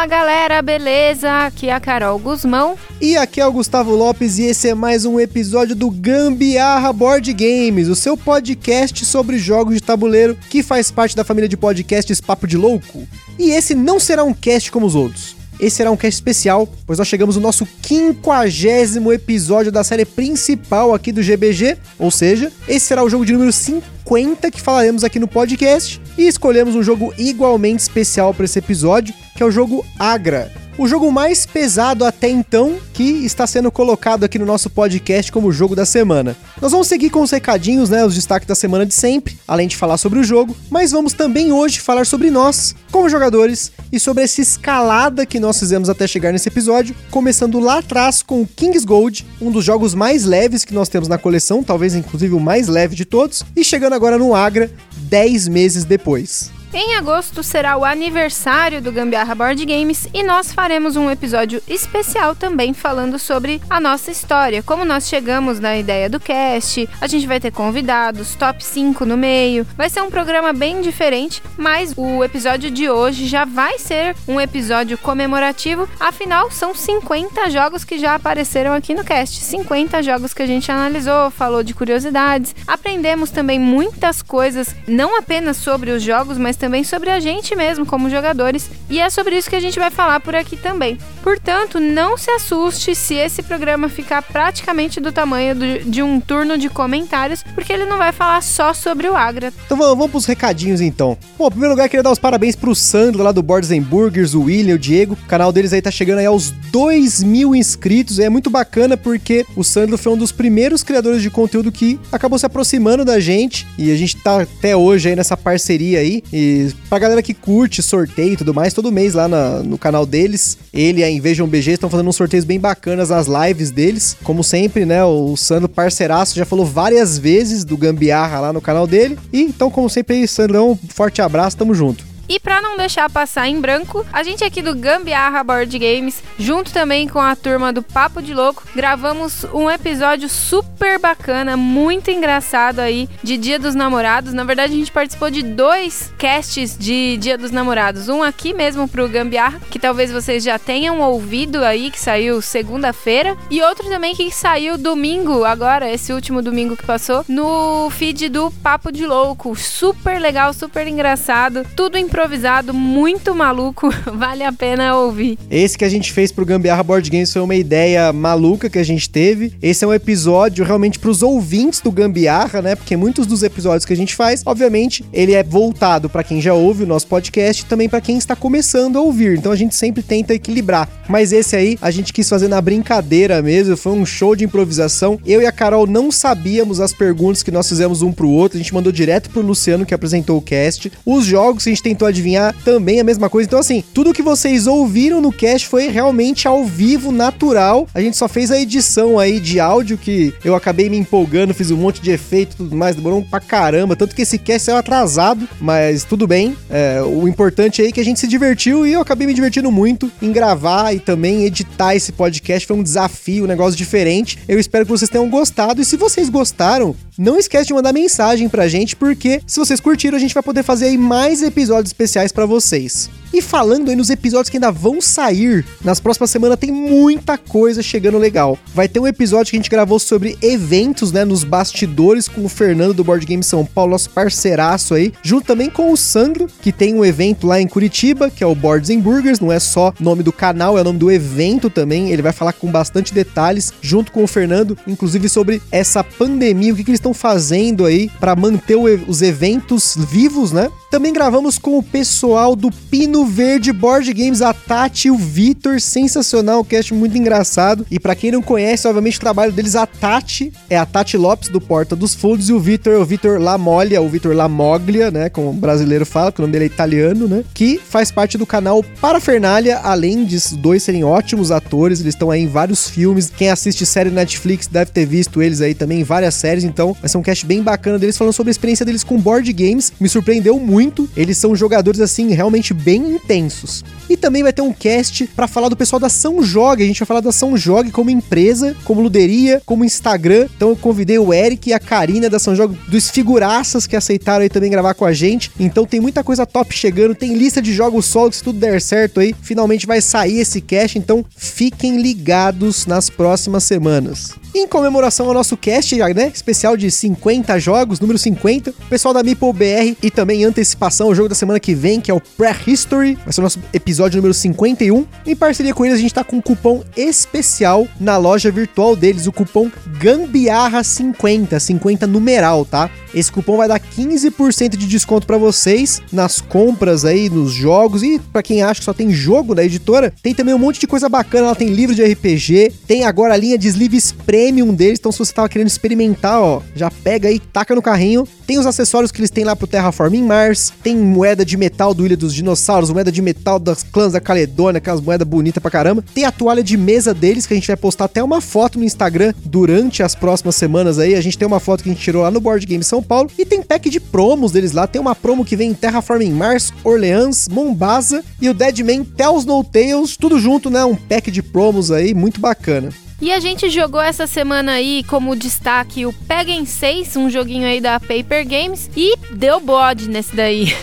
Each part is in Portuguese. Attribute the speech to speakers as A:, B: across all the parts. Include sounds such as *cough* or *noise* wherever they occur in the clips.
A: Fala galera, beleza? Aqui é a Carol Guzmão.
B: E aqui é o Gustavo Lopes e esse é mais um episódio do Gambiarra Board Games, o seu podcast sobre jogos de tabuleiro que faz parte da família de podcasts Papo de Louco. E esse não será um cast como os outros. Esse será um cast especial, pois nós chegamos no nosso quinquagésimo episódio da série principal aqui do GBG, ou seja, esse será o jogo de número 50 que falaremos aqui no podcast. E escolhemos um jogo igualmente especial para esse episódio, que é o jogo Agra o jogo mais pesado até então que está sendo colocado aqui no nosso podcast como jogo da semana. Nós vamos seguir com os recadinhos, né, os destaques da semana de sempre, além de falar sobre o jogo, mas vamos também hoje falar sobre nós, como jogadores, e sobre essa escalada que nós fizemos até chegar nesse episódio, começando lá atrás com o King's Gold, um dos jogos mais leves que nós temos na coleção, talvez inclusive o mais leve de todos, e chegando agora no Agra 10 meses depois.
A: Em agosto será o aniversário do Gambiarra Board Games e nós faremos um episódio especial também falando sobre a nossa história, como nós chegamos na ideia do cast. A gente vai ter convidados, top 5 no meio. Vai ser um programa bem diferente, mas o episódio de hoje já vai ser um episódio comemorativo, afinal são 50 jogos que já apareceram aqui no cast. 50 jogos que a gente analisou, falou de curiosidades, aprendemos também muitas coisas, não apenas sobre os jogos, mas também sobre a gente mesmo como jogadores, e é sobre isso que a gente vai falar por aqui também. Portanto, não se assuste se esse programa ficar praticamente do tamanho do, de um turno de comentários, porque ele não vai falar só sobre o Agra.
B: Então vamos, vamos pros recadinhos então. Bom, em primeiro lugar, queria dar os parabéns pro Sandro lá do Boards Burgers, o William, o Diego. O canal deles aí tá chegando aí aos 2 mil inscritos. É muito bacana porque o Sandro foi um dos primeiros criadores de conteúdo que acabou se aproximando da gente. E a gente tá até hoje aí nessa parceria aí. E pra galera que curte sorteio e tudo mais, todo mês lá na, no canal deles, ele e a Invasion BG estão fazendo uns sorteios bem bacanas nas lives deles. Como sempre, né? O Sandro parceiraço já falou várias vezes do Gambiarra lá no canal dele. E então, como sempre, aí, Sandrão, forte abraço, tamo junto.
A: E para não deixar passar em branco, a gente aqui do Gambiarra Board Games, junto também com a turma do Papo de Louco, gravamos um episódio super bacana, muito engraçado aí, de Dia dos Namorados. Na verdade, a gente participou de dois casts de Dia dos Namorados. Um aqui mesmo pro Gambiarra, que talvez vocês já tenham ouvido aí, que saiu segunda-feira. E outro também que saiu domingo, agora, esse último domingo que passou, no feed do Papo de Louco. Super legal, super engraçado, tudo em improvisado, muito maluco, *laughs* vale a pena ouvir.
B: Esse que a gente fez pro Gambiarra Board Games foi uma ideia maluca que a gente teve. Esse é um episódio realmente pros ouvintes do Gambiarra, né? Porque muitos dos episódios que a gente faz, obviamente, ele é voltado para quem já ouve o nosso podcast e também para quem está começando a ouvir. Então a gente sempre tenta equilibrar. Mas esse aí a gente quis fazer na brincadeira mesmo, foi um show de improvisação. Eu e a Carol não sabíamos as perguntas que nós fizemos um pro outro, a gente mandou direto pro Luciano que apresentou o cast. Os jogos que a gente tentou adivinhar também a mesma coisa. Então, assim, tudo que vocês ouviram no cast foi realmente ao vivo, natural. A gente só fez a edição aí de áudio que eu acabei me empolgando, fiz um monte de efeito tudo mais, demorou pra caramba. Tanto que esse cast saiu atrasado, mas tudo bem. É, o importante aí é que a gente se divertiu e eu acabei me divertindo muito em gravar e também editar esse podcast. Foi um desafio, um negócio diferente. Eu espero que vocês tenham gostado. E se vocês gostaram, não esquece de mandar mensagem pra gente, porque se vocês curtiram, a gente vai poder fazer aí mais episódios especiais para vocês. E falando aí nos episódios que ainda vão sair, nas próximas semanas tem muita coisa chegando legal. Vai ter um episódio que a gente gravou sobre eventos, né, nos bastidores com o Fernando do Board Game São Paulo, nosso parceiraço aí, junto também com o Sandro, que tem um evento lá em Curitiba, que é o Boards and Burgers, não é só nome do canal, é o nome do evento também. Ele vai falar com bastante detalhes junto com o Fernando, inclusive sobre essa pandemia, o que, que eles estão fazendo aí para manter o, os eventos vivos, né? Também gravamos com o pessoal do Pino Verde Board Games, a Tati e o Vitor. Sensacional, um cast muito engraçado. E para quem não conhece, obviamente, o trabalho deles, a Tati é a Tati Lopes do Porta dos Fundos e o Vitor é o Vitor Lamoglia, o Vitor Lamoglia, né? Como o brasileiro fala, que o nome dele é italiano, né? Que faz parte do canal Parafernália, além de dois serem ótimos atores, eles estão aí em vários filmes. Quem assiste série Netflix deve ter visto eles aí também em várias séries, então vai ser um cast bem bacana deles falando sobre a experiência deles com board games. Me surpreendeu muito. Eles são jogadores assim realmente bem intensos. E também vai ter um cast para falar do pessoal da São Jogue. A gente vai falar da São Jogue como empresa, como luderia, como Instagram. Então eu convidei o Eric e a Karina da São Jogue, dos figuraças que aceitaram aí também gravar com a gente. Então tem muita coisa top chegando, tem lista de jogos solo, se tudo der certo aí, finalmente vai sair esse cast, então fiquem ligados nas próximas semanas. Em comemoração ao nosso cast, né, especial de 50 jogos, número 50, o pessoal da Meeple BR e também antecipação o jogo da semana que vem, que é o Pre-History, vai ser o nosso episódio número 51. Em parceria com eles, a gente tá com um cupom especial na loja virtual deles, o cupom GAMBIARRA50, 50 numeral, tá? Esse cupom vai dar 15% de desconto para vocês nas compras aí, nos jogos e para quem acha que só tem jogo da editora, tem também um monte de coisa bacana, ela tem livro de RPG, tem agora a linha de sleeves premium deles, então se você tava querendo experimentar, ó, já pega aí, taca no carrinho. Tem os acessórios que eles têm lá pro Terraforming Mars, tem moeda de metal do Ilha dos Dinossauros, moeda de metal das clãs da Caledônia, aquelas moedas bonitas pra caramba. Tem a toalha de mesa deles, que a gente vai postar até uma foto no Instagram durante as próximas semanas aí. A gente tem uma foto que a gente tirou lá no Board Game São Paulo. E tem pack de promos deles lá. Tem uma promo que vem em Terraforming Mars, Orleans, Mombasa e o Deadman Tells No Tales, tudo junto, né? Um pack de promos aí, muito bacana.
A: E a gente jogou essa semana aí como destaque o Pega em 6, um joguinho aí da Paper Games, e deu bode nesse daí. *laughs*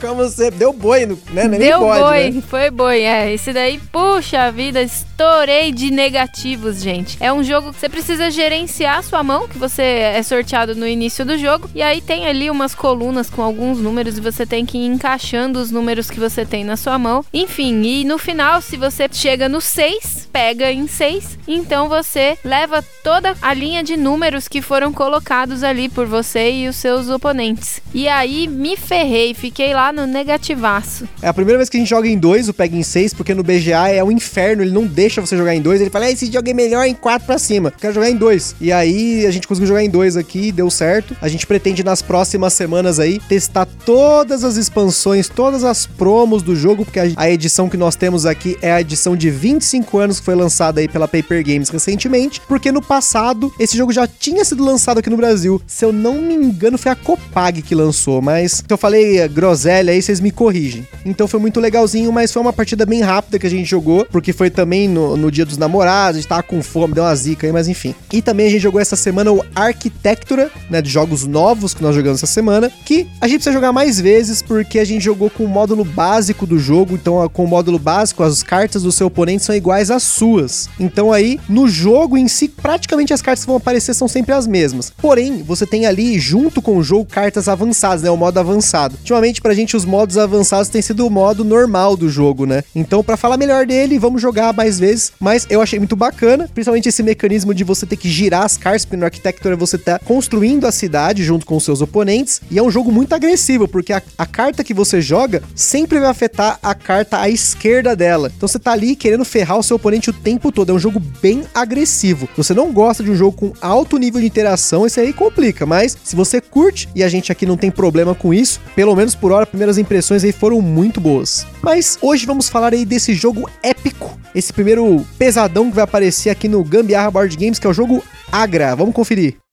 B: Como você deu boi, né? Nem
A: deu
B: bode,
A: boi,
B: né?
A: foi boi, é. Esse daí, puxa vida, estourei de negativos, gente. É um jogo que você precisa gerenciar a sua mão, que você é sorteado no início do jogo, e aí tem ali umas colunas com alguns números e você tem que ir encaixando os números que você tem na sua mão. Enfim, e no final, se você chega no 6, pega em 6, então você leva toda a linha de números que foram colocados ali por você e os seus oponentes. E aí me ferrei, fiquei lá no negativaço.
B: É a primeira vez que a gente joga em dois, o Pega em 6, porque no BGA é um inferno, ele não deixa você jogar em dois. Ele fala, esse jogo é melhor em 4 pra cima, quero jogar em dois. E aí a gente conseguiu jogar em dois aqui, deu certo. A gente pretende nas próximas semanas aí testar todas as expansões, todas as promos do jogo, porque a edição que nós temos aqui é a edição de 25 anos que foi lançada aí pela Paper Games recentemente, porque no passado esse jogo já tinha sido lançado aqui no Brasil. Se eu não me engano, foi a Copag que lançou, mas eu falei groselha aí, vocês me corrigem. Então foi muito legalzinho, mas foi uma partida bem rápida que a gente jogou, porque foi também no, no dia dos namorados, a gente tava com fome, deu uma zica aí, mas enfim. E também a gente jogou essa semana o Arquitectura, né, de jogos novos que nós jogamos essa semana, que a gente precisa jogar mais vezes, porque a gente jogou com o módulo básico do jogo, então com o módulo básico, as cartas do seu oponente são iguais às suas. Então aí, no jogo em si, praticamente as cartas que vão aparecer são sempre as mesmas. Porém, você tem ali, junto com o jogo, cartas avançadas, né? O modo avançado. Ultimamente, pra gente, os modos avançados têm sido o modo normal do jogo, né? Então, para falar melhor dele, vamos jogar mais vezes. Mas eu achei muito bacana, principalmente esse mecanismo de você ter que girar as cartas, porque no Arquitectura você tá construindo a cidade junto com os seus oponentes. E é um jogo muito agressivo, porque a, a carta que você joga sempre vai afetar a carta à esquerda dela. Então você tá ali querendo ferrar o seu oponente o tempo todo. É um jogo bem agressivo. Você não gosta de um jogo com alto nível de interação, esse aí complica. Mas se você curte, e a gente aqui não tem problema com isso, pelo menos por hora, primeiras impressões aí foram muito boas. Mas hoje vamos falar aí desse jogo épico, esse primeiro pesadão que vai aparecer aqui no Gambiarra Board Games, que é o jogo Agra. Vamos conferir.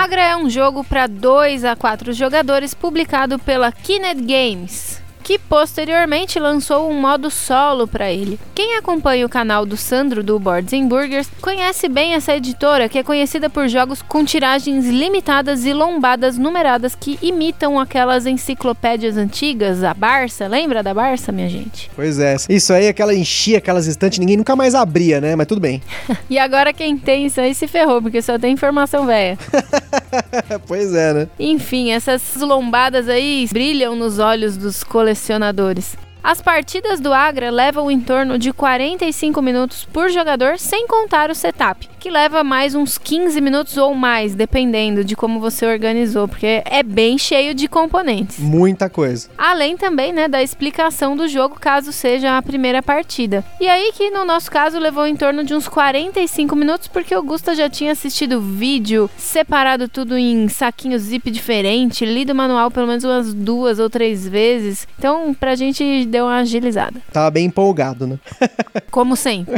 A: Agra é um jogo para 2 a 4 jogadores publicado pela Kinect Games, que posteriormente lançou um modo solo para ele. Quem acompanha o canal do Sandro do Boards and Burgers conhece bem essa editora, que é conhecida por jogos com tiragens limitadas e lombadas numeradas que imitam aquelas enciclopédias antigas, a Barça, lembra da Barça, minha gente?
B: Pois é, isso aí, aquela enchia aquelas estantes, ninguém nunca mais abria, né? Mas tudo bem. *laughs*
A: e agora quem tem isso aí se ferrou, porque só tem informação velha. *laughs* *laughs*
B: pois é, né?
A: Enfim, essas lombadas aí brilham nos olhos dos colecionadores. As partidas do Agra levam em torno de 45 minutos por jogador, sem contar o setup. que leva mais uns 15 minutos ou mais, dependendo de como você organizou, porque é bem cheio de componentes.
B: Muita coisa.
A: Além também, né, da explicação do jogo, caso seja a primeira partida. E aí que no nosso caso levou em torno de uns 45 minutos, porque o Gusta já tinha assistido o vídeo, separado tudo em saquinho zip diferente, lido o manual pelo menos umas duas ou três vezes. Então, pra gente deu uma agilizada.
B: Tava bem empolgado, né? *laughs*
A: Como sempre.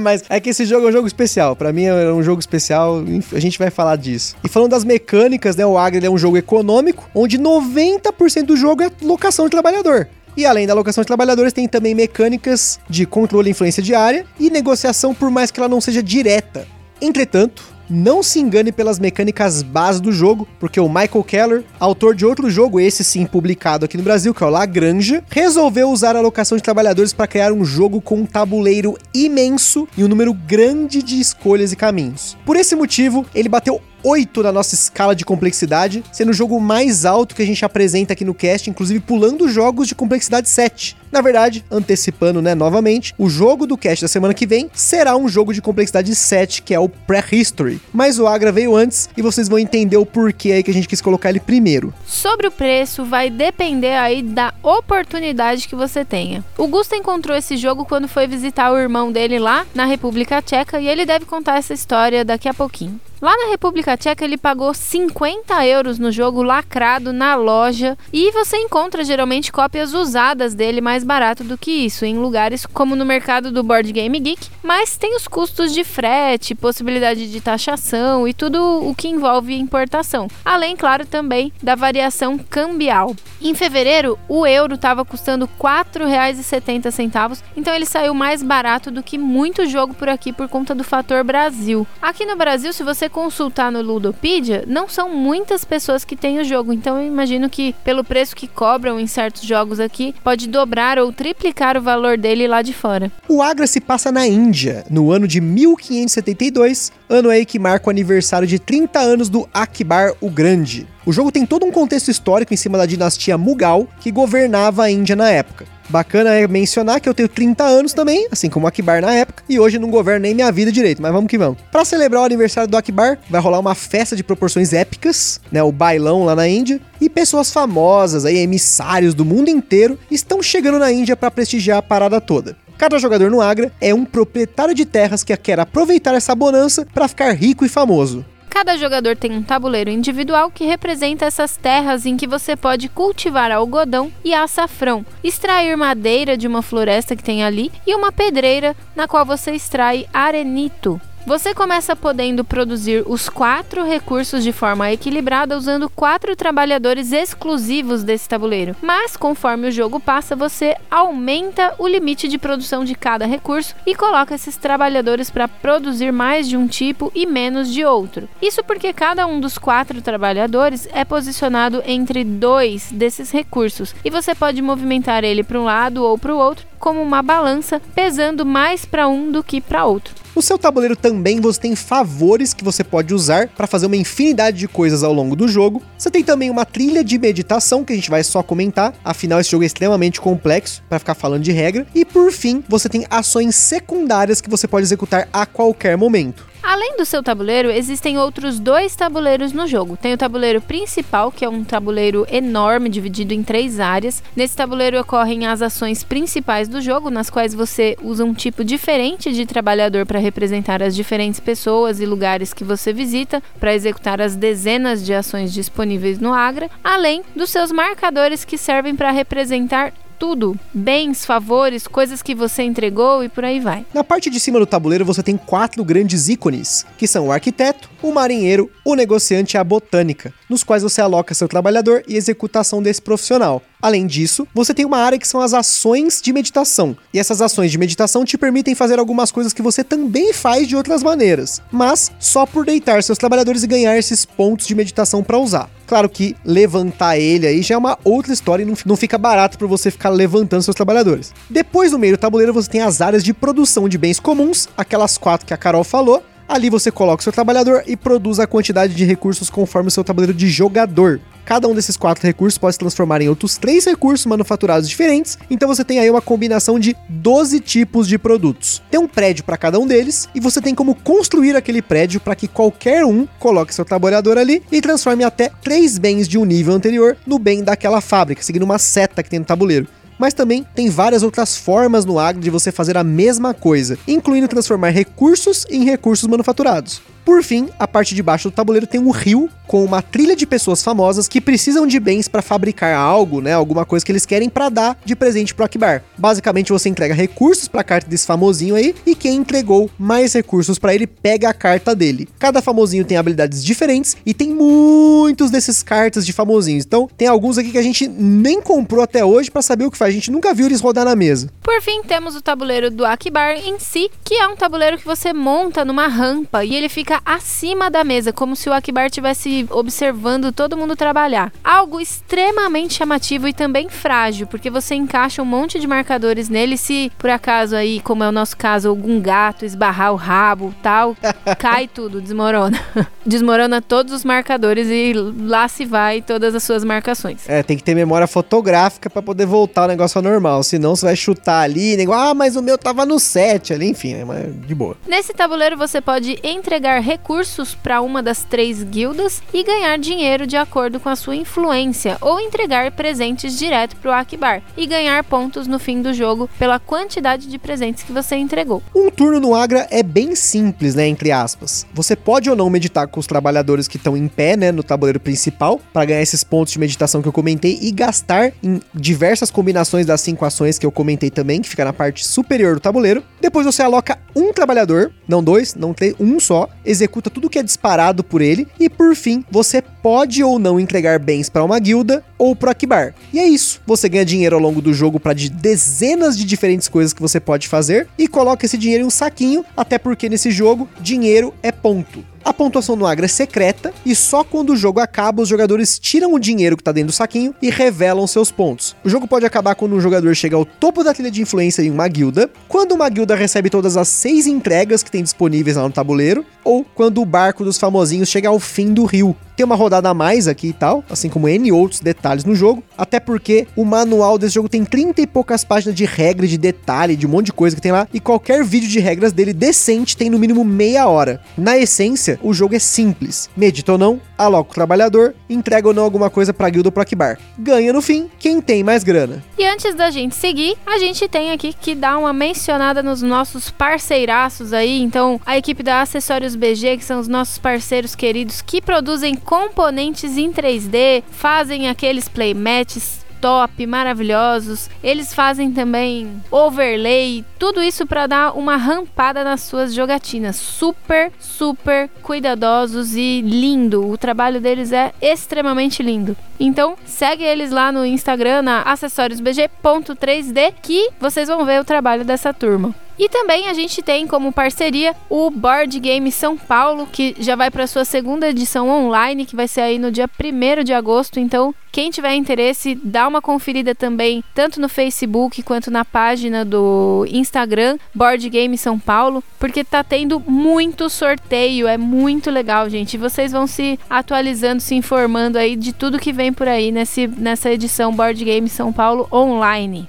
B: Mas é que esse jogo é um jogo especial. Para mim é um jogo especial, a gente vai falar disso. E falando das mecânicas, né, o Agri é um jogo econômico, onde 90% do jogo é locação de trabalhador. E além da alocação de trabalhadores, tem também mecânicas de controle e influência diária e negociação, por mais que ela não seja direta. Entretanto, não se engane pelas mecânicas base do jogo, porque o Michael Keller, autor de outro jogo, esse sim publicado aqui no Brasil, que é o Lagrange, resolveu usar a alocação de trabalhadores para criar um jogo com um tabuleiro imenso e um número grande de escolhas e caminhos. Por esse motivo, ele bateu 8 na nossa escala de complexidade, sendo o jogo mais alto que a gente apresenta aqui no cast, inclusive pulando jogos de complexidade 7. Na verdade, antecipando, né, novamente, o jogo do cast da semana que vem será um jogo de complexidade 7, que é o Prehistory. Mas o Agra veio antes e vocês vão entender o porquê aí que a gente quis colocar ele primeiro.
A: Sobre o preço, vai depender aí da oportunidade que você tenha. O Gusto encontrou esse jogo quando foi visitar o irmão dele lá na República Tcheca e ele deve contar essa história daqui a pouquinho. Lá na República Tcheca ele pagou 50 euros no jogo lacrado na loja e você encontra geralmente cópias usadas dele mais barato do que isso em lugares como no mercado do Board Game Geek, mas tem os custos de frete, possibilidade de taxação e tudo o que envolve importação. Além, claro, também da variação cambial. Em fevereiro, o euro estava custando R$ 4,70, então ele saiu mais barato do que muito jogo por aqui por conta do fator Brasil. Aqui no Brasil, se você consultar no Ludopedia, não são muitas pessoas que têm o jogo, então eu imagino que pelo preço que cobram em certos jogos aqui, pode dobrar ou triplicar o valor dele lá de fora.
B: O Agra se passa na Índia, no ano de 1572, ano aí que marca o aniversário de 30 anos do Akbar o Grande. O jogo tem todo um contexto histórico em cima da dinastia Mughal, que governava a Índia na época. Bacana é mencionar que eu tenho 30 anos também, assim como Akbar na época, e hoje não governo nem minha vida direito, mas vamos que vamos. Para celebrar o aniversário do Akbar, vai rolar uma festa de proporções épicas, né, o bailão lá na Índia, e pessoas famosas, aí emissários do mundo inteiro, estão chegando na Índia para prestigiar a parada toda. Cada jogador no Agra é um proprietário de terras que quer aproveitar essa bonança para ficar rico e famoso.
A: Cada jogador tem um tabuleiro individual que representa essas terras em que você pode cultivar algodão e açafrão, extrair madeira de uma floresta que tem ali e uma pedreira na qual você extrai arenito. Você começa podendo produzir os quatro recursos de forma equilibrada usando quatro trabalhadores exclusivos desse tabuleiro. Mas conforme o jogo passa, você aumenta o limite de produção de cada recurso e coloca esses trabalhadores para produzir mais de um tipo e menos de outro. Isso porque cada um dos quatro trabalhadores é posicionado entre dois desses recursos e você pode movimentar ele para um lado ou para o outro como uma balança, pesando mais para um do que para outro.
B: No seu tabuleiro também você tem favores que você pode usar para fazer uma infinidade de coisas ao longo do jogo. Você tem também uma trilha de meditação que a gente vai só comentar, afinal esse jogo é extremamente complexo para ficar falando de regra. E por fim, você tem ações secundárias que você pode executar a qualquer momento.
A: Além do seu tabuleiro, existem outros dois tabuleiros no jogo. Tem o tabuleiro principal, que é um tabuleiro enorme, dividido em três áreas. Nesse tabuleiro ocorrem as ações principais do jogo, nas quais você usa um tipo diferente de trabalhador para representar as diferentes pessoas e lugares que você visita, para executar as dezenas de ações disponíveis no Agra, além dos seus marcadores que servem para representar tudo: bens, favores, coisas que você entregou e por aí vai.
B: Na parte de cima do tabuleiro você tem quatro grandes ícones, que são o arquiteto, o marinheiro, o negociante e a botânica, nos quais você aloca seu trabalhador e executação desse profissional. Além disso, você tem uma área que são as ações de meditação. E essas ações de meditação te permitem fazer algumas coisas que você também faz de outras maneiras, mas só por deitar seus trabalhadores e ganhar esses pontos de meditação para usar. Claro que levantar ele aí já é uma outra história e não, não fica barato para você ficar levantando seus trabalhadores. Depois, no meio do tabuleiro, você tem as áreas de produção de bens comuns, aquelas quatro que a Carol falou, Ali você coloca o seu trabalhador e produz a quantidade de recursos conforme o seu tabuleiro de jogador. Cada um desses quatro recursos pode se transformar em outros três recursos manufaturados diferentes, então você tem aí uma combinação de 12 tipos de produtos. Tem um prédio para cada um deles e você tem como construir aquele prédio para que qualquer um coloque seu trabalhador ali e transforme até três bens de um nível anterior no bem daquela fábrica, seguindo uma seta que tem no tabuleiro mas também tem várias outras formas no agro de você fazer a mesma coisa, incluindo transformar recursos em recursos manufaturados. Por fim, a parte de baixo do tabuleiro tem um rio com uma trilha de pessoas famosas que precisam de bens para fabricar algo, né, alguma coisa que eles querem para dar de presente pro Akbar. Basicamente, você entrega recursos para a carta desse famosinho aí e quem entregou mais recursos para ele pega a carta dele. Cada famosinho tem habilidades diferentes e tem muitos desses cartas de famosinhos. Então, tem alguns aqui que a gente nem comprou até hoje para saber o que faz. A gente nunca viu eles rodar na mesa.
A: Por fim, temos o tabuleiro do Akbar em si, que é um tabuleiro que você monta numa rampa e ele fica acima da mesa, como se o Akbar estivesse observando todo mundo trabalhar. Algo extremamente chamativo e também frágil, porque você encaixa um monte de marcadores nele se por acaso aí, como é o nosso caso, algum gato esbarrar o rabo, tal, *laughs* cai tudo, desmorona. *laughs* desmorona todos os marcadores e lá se vai todas as suas marcações.
B: É, tem que ter memória fotográfica para poder voltar o negócio ao normal, senão você vai chutar ali, negócio, ah, mas o meu tava no 7 ali, enfim, é de boa.
A: Nesse tabuleiro você pode entregar recursos para uma das três guildas e ganhar dinheiro de acordo com a sua influência, ou entregar presentes direto para o Akbar e ganhar pontos no fim do jogo pela quantidade de presentes que você entregou.
B: Um turno no Agra é bem simples, né, entre aspas. Você pode ou não meditar com os trabalhadores que estão em pé, né, no tabuleiro principal, para ganhar esses pontos de meditação que eu comentei e gastar em diversas combinações das cinco ações que eu comentei também, que fica na parte superior do tabuleiro. Depois você aloca um trabalhador, não dois, não três, um só, executa tudo que é disparado por ele e por fim, você pode ou não entregar bens para uma guilda ou pro Akbar. E é isso. Você ganha dinheiro ao longo do jogo para de dezenas de diferentes coisas que você pode fazer e coloca esse dinheiro em um saquinho, até porque nesse jogo dinheiro é ponto. A pontuação no Agra é secreta e só quando o jogo acaba os jogadores tiram o dinheiro que está dentro do saquinho e revelam seus pontos. O jogo pode acabar quando um jogador chega ao topo da trilha de influência em uma guilda, quando uma guilda recebe todas as seis entregas que tem disponíveis lá no tabuleiro, ou quando o barco dos famosinhos chega ao fim do rio. Tem uma rodada a mais aqui e tal, assim como N outros detalhes no jogo, até porque o manual desse jogo tem 30 e poucas páginas de regra, de detalhe, de um monte de coisa que tem lá, e qualquer vídeo de regras dele decente tem no mínimo meia hora. Na essência, o jogo é simples. Medita ou não, aloca o trabalhador, entrega ou não alguma coisa pra guilda ou pro Akbar. Ganha no fim quem tem mais grana.
A: E antes da gente seguir, a gente tem aqui que dar uma mencionada nos nossos parceiraços aí. Então, a equipe da Acessórios BG, que são os nossos parceiros queridos que produzem componentes em 3D, fazem aqueles playmats top, maravilhosos. Eles fazem também overlay, tudo isso para dar uma rampada nas suas jogatinas. Super, super cuidadosos e lindo. O trabalho deles é extremamente lindo. Então, segue eles lá no Instagram, na acessóriosbg.3D, que vocês vão ver o trabalho dessa turma. E também a gente tem como parceria o Board Game São Paulo, que já vai para sua segunda edição online, que vai ser aí no dia 1 de agosto. Então, quem tiver interesse, dá uma conferida também, tanto no Facebook quanto na página do Instagram, Board Game São Paulo, porque tá tendo muito sorteio, é muito legal, gente. E vocês vão se atualizando, se informando aí de tudo que vem por aí nesse, nessa edição Board Game São Paulo online.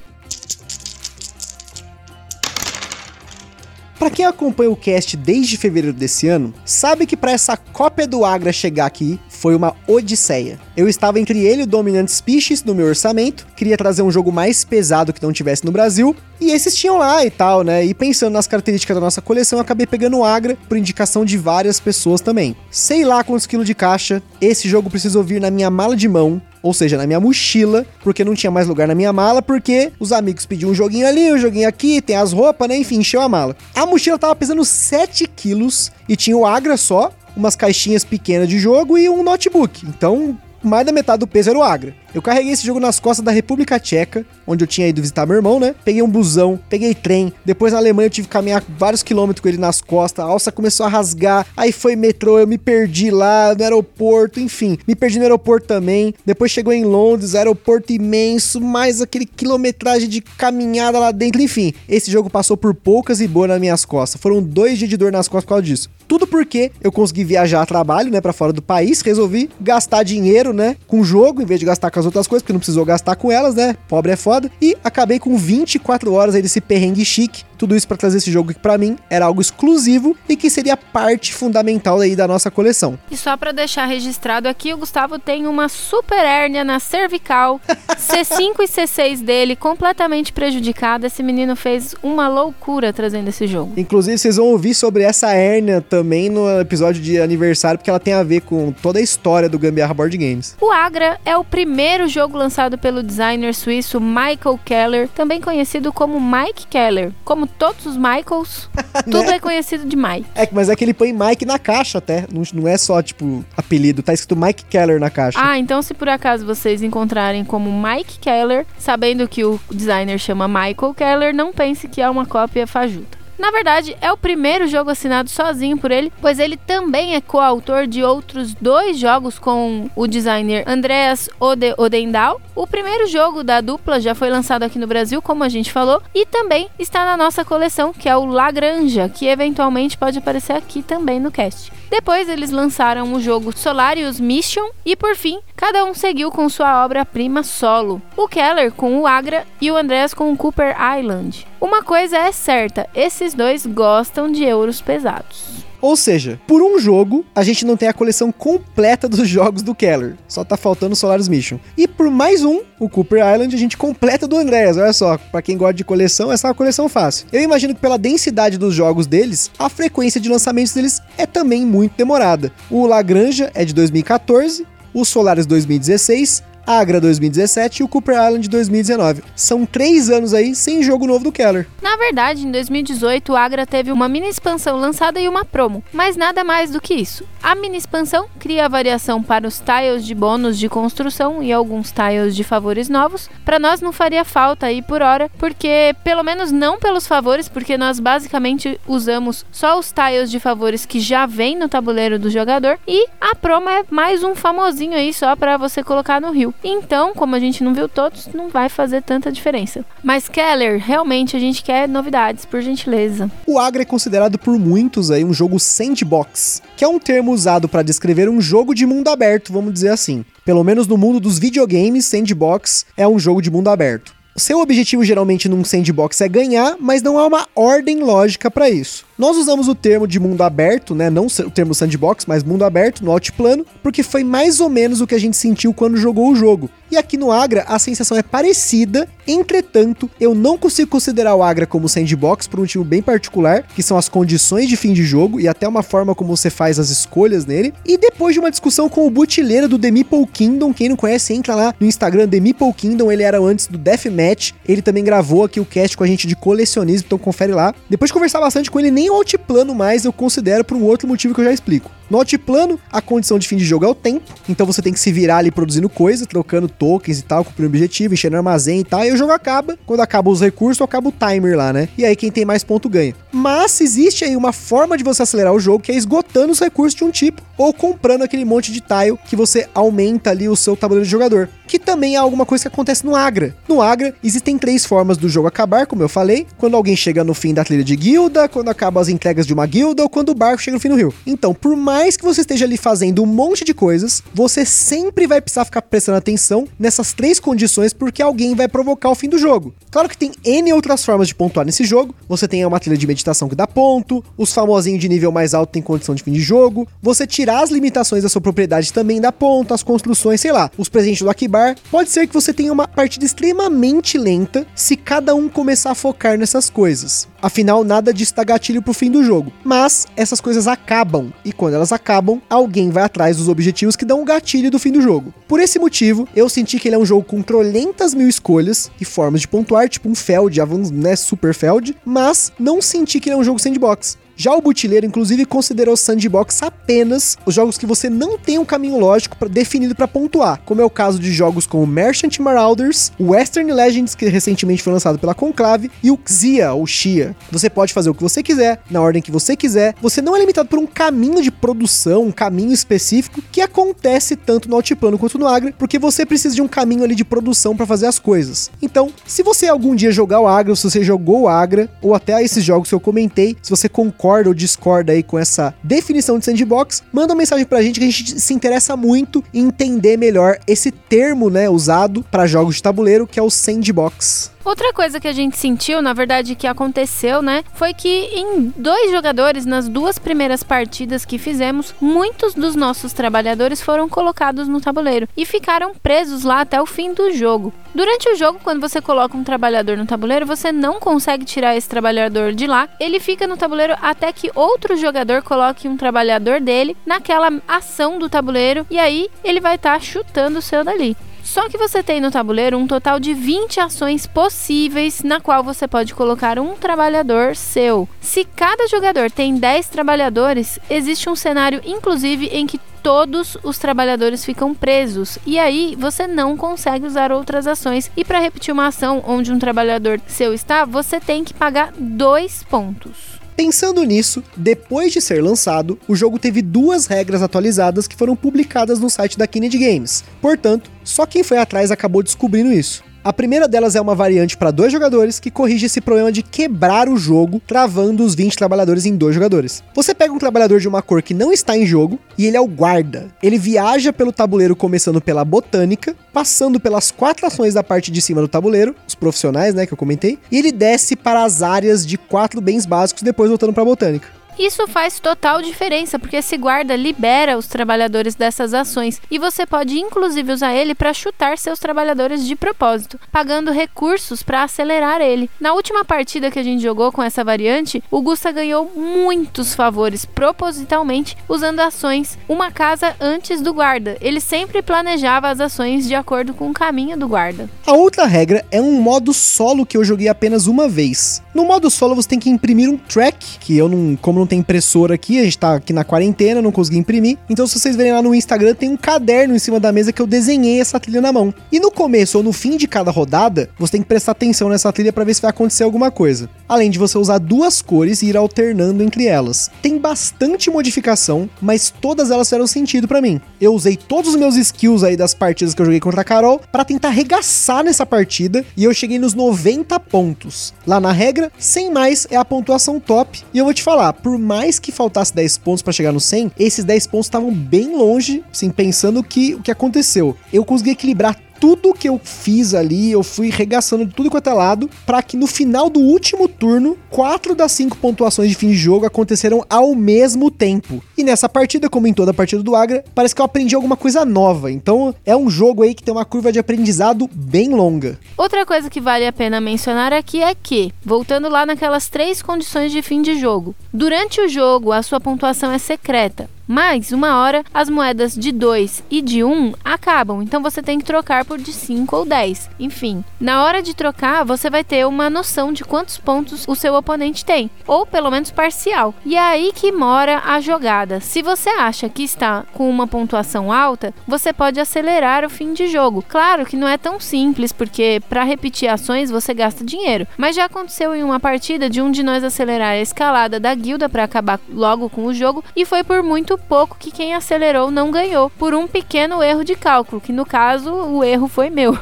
B: Para quem acompanha o cast desde fevereiro desse ano, sabe que para essa cópia do Agra chegar aqui foi uma odisseia. Eu estava entre ele e o Dominant Species no meu orçamento, queria trazer um jogo mais pesado que não tivesse no Brasil, e esses tinham lá e tal, né? E pensando nas características da nossa coleção, acabei pegando o Agra por indicação de várias pessoas também. Sei lá quantos quilos de caixa, esse jogo precisou vir na minha mala de mão, ou seja, na minha mochila, porque não tinha mais lugar na minha mala, porque os amigos pediam um joguinho ali, um joguinho aqui, tem as roupas, né? Enfim, encheu a mala. A mochila tava pesando 7 quilos e tinha o Agra só, umas caixinhas pequenas de jogo e um notebook. Então, mais da metade do peso era o Agra. Eu carreguei esse jogo nas costas da República Tcheca, onde eu tinha ido visitar meu irmão, né? Peguei um busão, peguei trem. Depois na Alemanha eu tive que caminhar vários quilômetros com ele nas costas. A alça começou a rasgar. Aí foi metrô, eu me perdi lá no aeroporto, enfim. Me perdi no aeroporto também. Depois chegou em Londres, aeroporto imenso, mais aquele quilometragem de caminhada lá dentro. Enfim, esse jogo passou por poucas e boas nas minhas costas. Foram dois dias de dor nas costas por causa disso. Tudo porque eu consegui viajar a trabalho, né, para fora do país, resolvi gastar dinheiro, né, com o jogo, em vez de gastar com as outras coisas, porque não precisou gastar com elas, né? Pobre é foda. E acabei com 24 horas aí desse perrengue chique tudo isso para trazer esse jogo que para mim era algo exclusivo e que seria parte fundamental aí da nossa coleção.
A: E só para deixar registrado aqui, o Gustavo tem uma super hérnia na cervical, *laughs* C5 e C6 dele completamente prejudicada. Esse menino fez uma loucura trazendo esse jogo.
B: Inclusive, vocês vão ouvir sobre essa hérnia também no episódio de aniversário, porque ela tem a ver com toda a história do Gambiarra Board Games.
A: O Agra é o primeiro jogo lançado pelo designer suíço Michael Keller, também conhecido como Mike Keller. Como como todos os Michaels, *laughs* tudo né? é conhecido de Mike.
B: É, mas é que ele põe Mike na caixa até. Não, não é só, tipo, apelido. Tá escrito Mike Keller na caixa.
A: Ah, então se por acaso vocês encontrarem como Mike Keller, sabendo que o designer chama Michael Keller, não pense que é uma cópia fajuta. Na verdade, é o primeiro jogo assinado sozinho por ele, pois ele também é coautor de outros dois jogos com o designer Andreas Ode Odendal. O primeiro jogo da dupla já foi lançado aqui no Brasil, como a gente falou, e também está na nossa coleção, que é o Lagranja, que eventualmente pode aparecer aqui também no cast. Depois eles lançaram o jogo Solarius Mission e por fim, cada um seguiu com sua obra-prima solo. O Keller com o Agra e o Andreas com o Cooper Island. Uma coisa é certa, esses dois gostam de euros pesados.
B: Ou seja, por um jogo, a gente não tem a coleção completa dos jogos do Keller. Só tá faltando Solaris Mission. E por mais um, o Cooper Island, a gente completa do Andreas. Olha só, para quem gosta de coleção, essa é uma coleção fácil. Eu imagino que pela densidade dos jogos deles, a frequência de lançamentos deles é também muito demorada. O Lagranja é de 2014, o Solaris 2016, Agra 2017 e o Cooper Island 2019. São três anos aí sem jogo novo do Keller.
A: Na verdade, em 2018, o Agra teve uma mini expansão lançada e uma promo, mas nada mais do que isso. A mini expansão cria a variação para os tiles de bônus de construção e alguns tiles de favores novos. Para nós não faria falta aí por hora, porque pelo menos não pelos favores, porque nós basicamente usamos só os tiles de favores que já vem no tabuleiro do jogador e a promo é mais um famosinho aí só para você colocar no rio. Então, como a gente não viu todos, não vai fazer tanta diferença. Mas Keller, realmente a gente quer novidades, por gentileza.
B: O Agra é considerado por muitos aí um jogo sandbox, que é um termo usado para descrever um jogo de mundo aberto, vamos dizer assim. Pelo menos no mundo dos videogames, sandbox é um jogo de mundo aberto. Seu objetivo geralmente num sandbox é ganhar, mas não há uma ordem lógica para isso. Nós usamos o termo de mundo aberto, né? Não o termo sandbox, mas mundo aberto no altiplano, porque foi mais ou menos o que a gente sentiu quando jogou o jogo. E aqui no Agra a sensação é parecida, entretanto, eu não consigo considerar o Agra como sandbox por um motivo bem particular, que são as condições de fim de jogo e até uma forma como você faz as escolhas nele. E depois de uma discussão com o butileiro do The Meeple Kingdom, quem não conhece, entra lá no Instagram The Meeple Kingdom, ele era antes do Deathmatch, ele também gravou aqui o cast com a gente de colecionismo, então confere lá. Depois de conversar bastante com ele, nem nem o altiplano mais eu considero por um outro motivo que eu já explico. No altiplano, a condição de fim de jogo é o tempo, então você tem que se virar ali produzindo coisa, trocando tokens e tal, cumprindo objetivo, enchendo armazém e tal, e o jogo acaba. Quando acaba os recursos, acaba o timer lá, né? E aí quem tem mais ponto ganha. Mas existe aí uma forma de você acelerar o jogo que é esgotando os recursos de um tipo, ou comprando aquele monte de tile que você aumenta ali o seu tabuleiro de jogador. Que também é alguma coisa que acontece no Agra. No Agra, existem três formas do jogo acabar, como eu falei: quando alguém chega no fim da trilha de guilda, quando acabam as entregas de uma guilda, ou quando o barco chega no fim do rio. Então, por mais mais que você esteja ali fazendo um monte de coisas, você sempre vai precisar ficar prestando atenção nessas três condições porque alguém vai provocar o fim do jogo. Claro que tem N outras formas de pontuar nesse jogo. Você tem uma trilha de meditação que dá ponto, os famosinhos de nível mais alto tem condição de fim de jogo, você tirar as limitações da sua propriedade também dá ponto, as construções, sei lá, os presentes do Akibar. Pode ser que você tenha uma partida extremamente lenta se cada um começar a focar nessas coisas. Afinal, nada disso dá gatilho pro fim do jogo. Mas essas coisas acabam, e quando elas acabam, alguém vai atrás dos objetivos que dão o gatilho do fim do jogo. Por esse motivo, eu senti que ele é um jogo com trolentas mil escolhas e formas de pontuar, tipo um Feld, né, Super Feld, mas não senti que ele é um jogo sandbox. Já o Butileiro, inclusive, considerou sandbox apenas os jogos que você não tem um caminho lógico pra, definido para pontuar, como é o caso de jogos como Merchant Marauders, Western Legends, que recentemente foi lançado pela Conclave, e o Xia, ou Xia. Você pode fazer o que você quiser, na ordem que você quiser, você não é limitado por um caminho de produção, um caminho específico, que acontece tanto no Altiplano quanto no Agra, porque você precisa de um caminho ali de produção para fazer as coisas. Então, se você algum dia jogar o Agra, se você jogou o Agra, ou até esses jogos que eu comentei, se você concorda ou discorda aí com essa definição de sandbox, manda uma mensagem pra gente que a gente se interessa muito em entender melhor esse termo, né, usado para jogos de tabuleiro, que é o sandbox.
A: Outra coisa que a gente sentiu, na verdade, que aconteceu, né, foi que em dois jogadores, nas duas primeiras partidas que fizemos, muitos dos nossos trabalhadores foram colocados no tabuleiro e ficaram presos lá até o fim do jogo. Durante o jogo, quando você coloca um trabalhador no tabuleiro, você não consegue tirar esse trabalhador de lá. Ele fica no tabuleiro até que outro jogador coloque um trabalhador dele naquela ação do tabuleiro e aí ele vai estar tá chutando o seu dali. Só que você tem no tabuleiro um total de 20 ações possíveis na qual você pode colocar um trabalhador seu. Se cada jogador tem 10 trabalhadores, existe um cenário inclusive em que todos os trabalhadores ficam presos e aí você não consegue usar outras ações. E para repetir uma ação onde um trabalhador seu está, você tem que pagar dois pontos.
B: Pensando nisso, depois de ser lançado, o jogo teve duas regras atualizadas que foram publicadas no site da Kennedy Games. Portanto, só quem foi atrás acabou descobrindo isso. A primeira delas é uma variante para dois jogadores que corrige esse problema de quebrar o jogo, travando os 20 trabalhadores em dois jogadores. Você pega um trabalhador de uma cor que não está em jogo e ele é o guarda. Ele viaja pelo tabuleiro começando pela botânica, passando pelas quatro ações da parte de cima do tabuleiro, os profissionais, né, que eu comentei, e ele desce para as áreas de quatro bens básicos, depois voltando para a botânica.
A: Isso faz total diferença, porque esse guarda libera os trabalhadores dessas ações e você pode inclusive usar ele para chutar seus trabalhadores de propósito, pagando recursos para acelerar ele. Na última partida que a gente jogou com essa variante, o Gusta ganhou muitos favores propositalmente usando ações uma casa antes do guarda. Ele sempre planejava as ações de acordo com o caminho do guarda.
B: A outra regra é um modo solo que eu joguei apenas uma vez. No modo solo você tem que imprimir um track, que eu não, como não tem impressora aqui, a gente tá aqui na quarentena, não consegui imprimir. Então, se vocês verem lá no Instagram, tem um caderno em cima da mesa que eu desenhei essa trilha na mão. E no começo ou no fim de cada rodada, você tem que prestar atenção nessa trilha para ver se vai acontecer alguma coisa. Além de você usar duas cores e ir alternando entre elas. Tem bastante modificação, mas todas elas fizeram sentido para mim. Eu usei todos os meus skills aí das partidas que eu joguei contra a Carol para tentar arregaçar nessa partida e eu cheguei nos 90 pontos. Lá na regra, sem mais é a pontuação top. E eu vou te falar, por por mais que faltasse 10 pontos para chegar no 100, esses 10 pontos estavam bem longe, assim, pensando que o que aconteceu. Eu consegui equilibrar tudo que eu fiz ali, eu fui regaçando de tudo quanto é lado, para que no final do último turno, quatro das cinco pontuações de fim de jogo aconteceram ao mesmo tempo. E nessa partida, como em toda partida do Agra, parece que eu aprendi alguma coisa nova. Então é um jogo aí que tem uma curva de aprendizado bem longa.
A: Outra coisa que vale a pena mencionar aqui é que, voltando lá naquelas três condições de fim de jogo, durante o jogo a sua pontuação é secreta. Mas, uma hora, as moedas de 2 e de 1 um acabam, então você tem que trocar por de 5 ou 10. Enfim, na hora de trocar, você vai ter uma noção de quantos pontos o seu oponente tem, ou pelo menos parcial. E é aí que mora a jogada. Se você acha que está com uma pontuação alta, você pode acelerar o fim de jogo. Claro que não é tão simples, porque para repetir ações você gasta dinheiro. Mas já aconteceu em uma partida de um de nós acelerar a escalada da guilda para acabar logo com o jogo, e foi por muito muito pouco que quem acelerou não ganhou, por um pequeno erro de cálculo, que no caso o erro foi meu.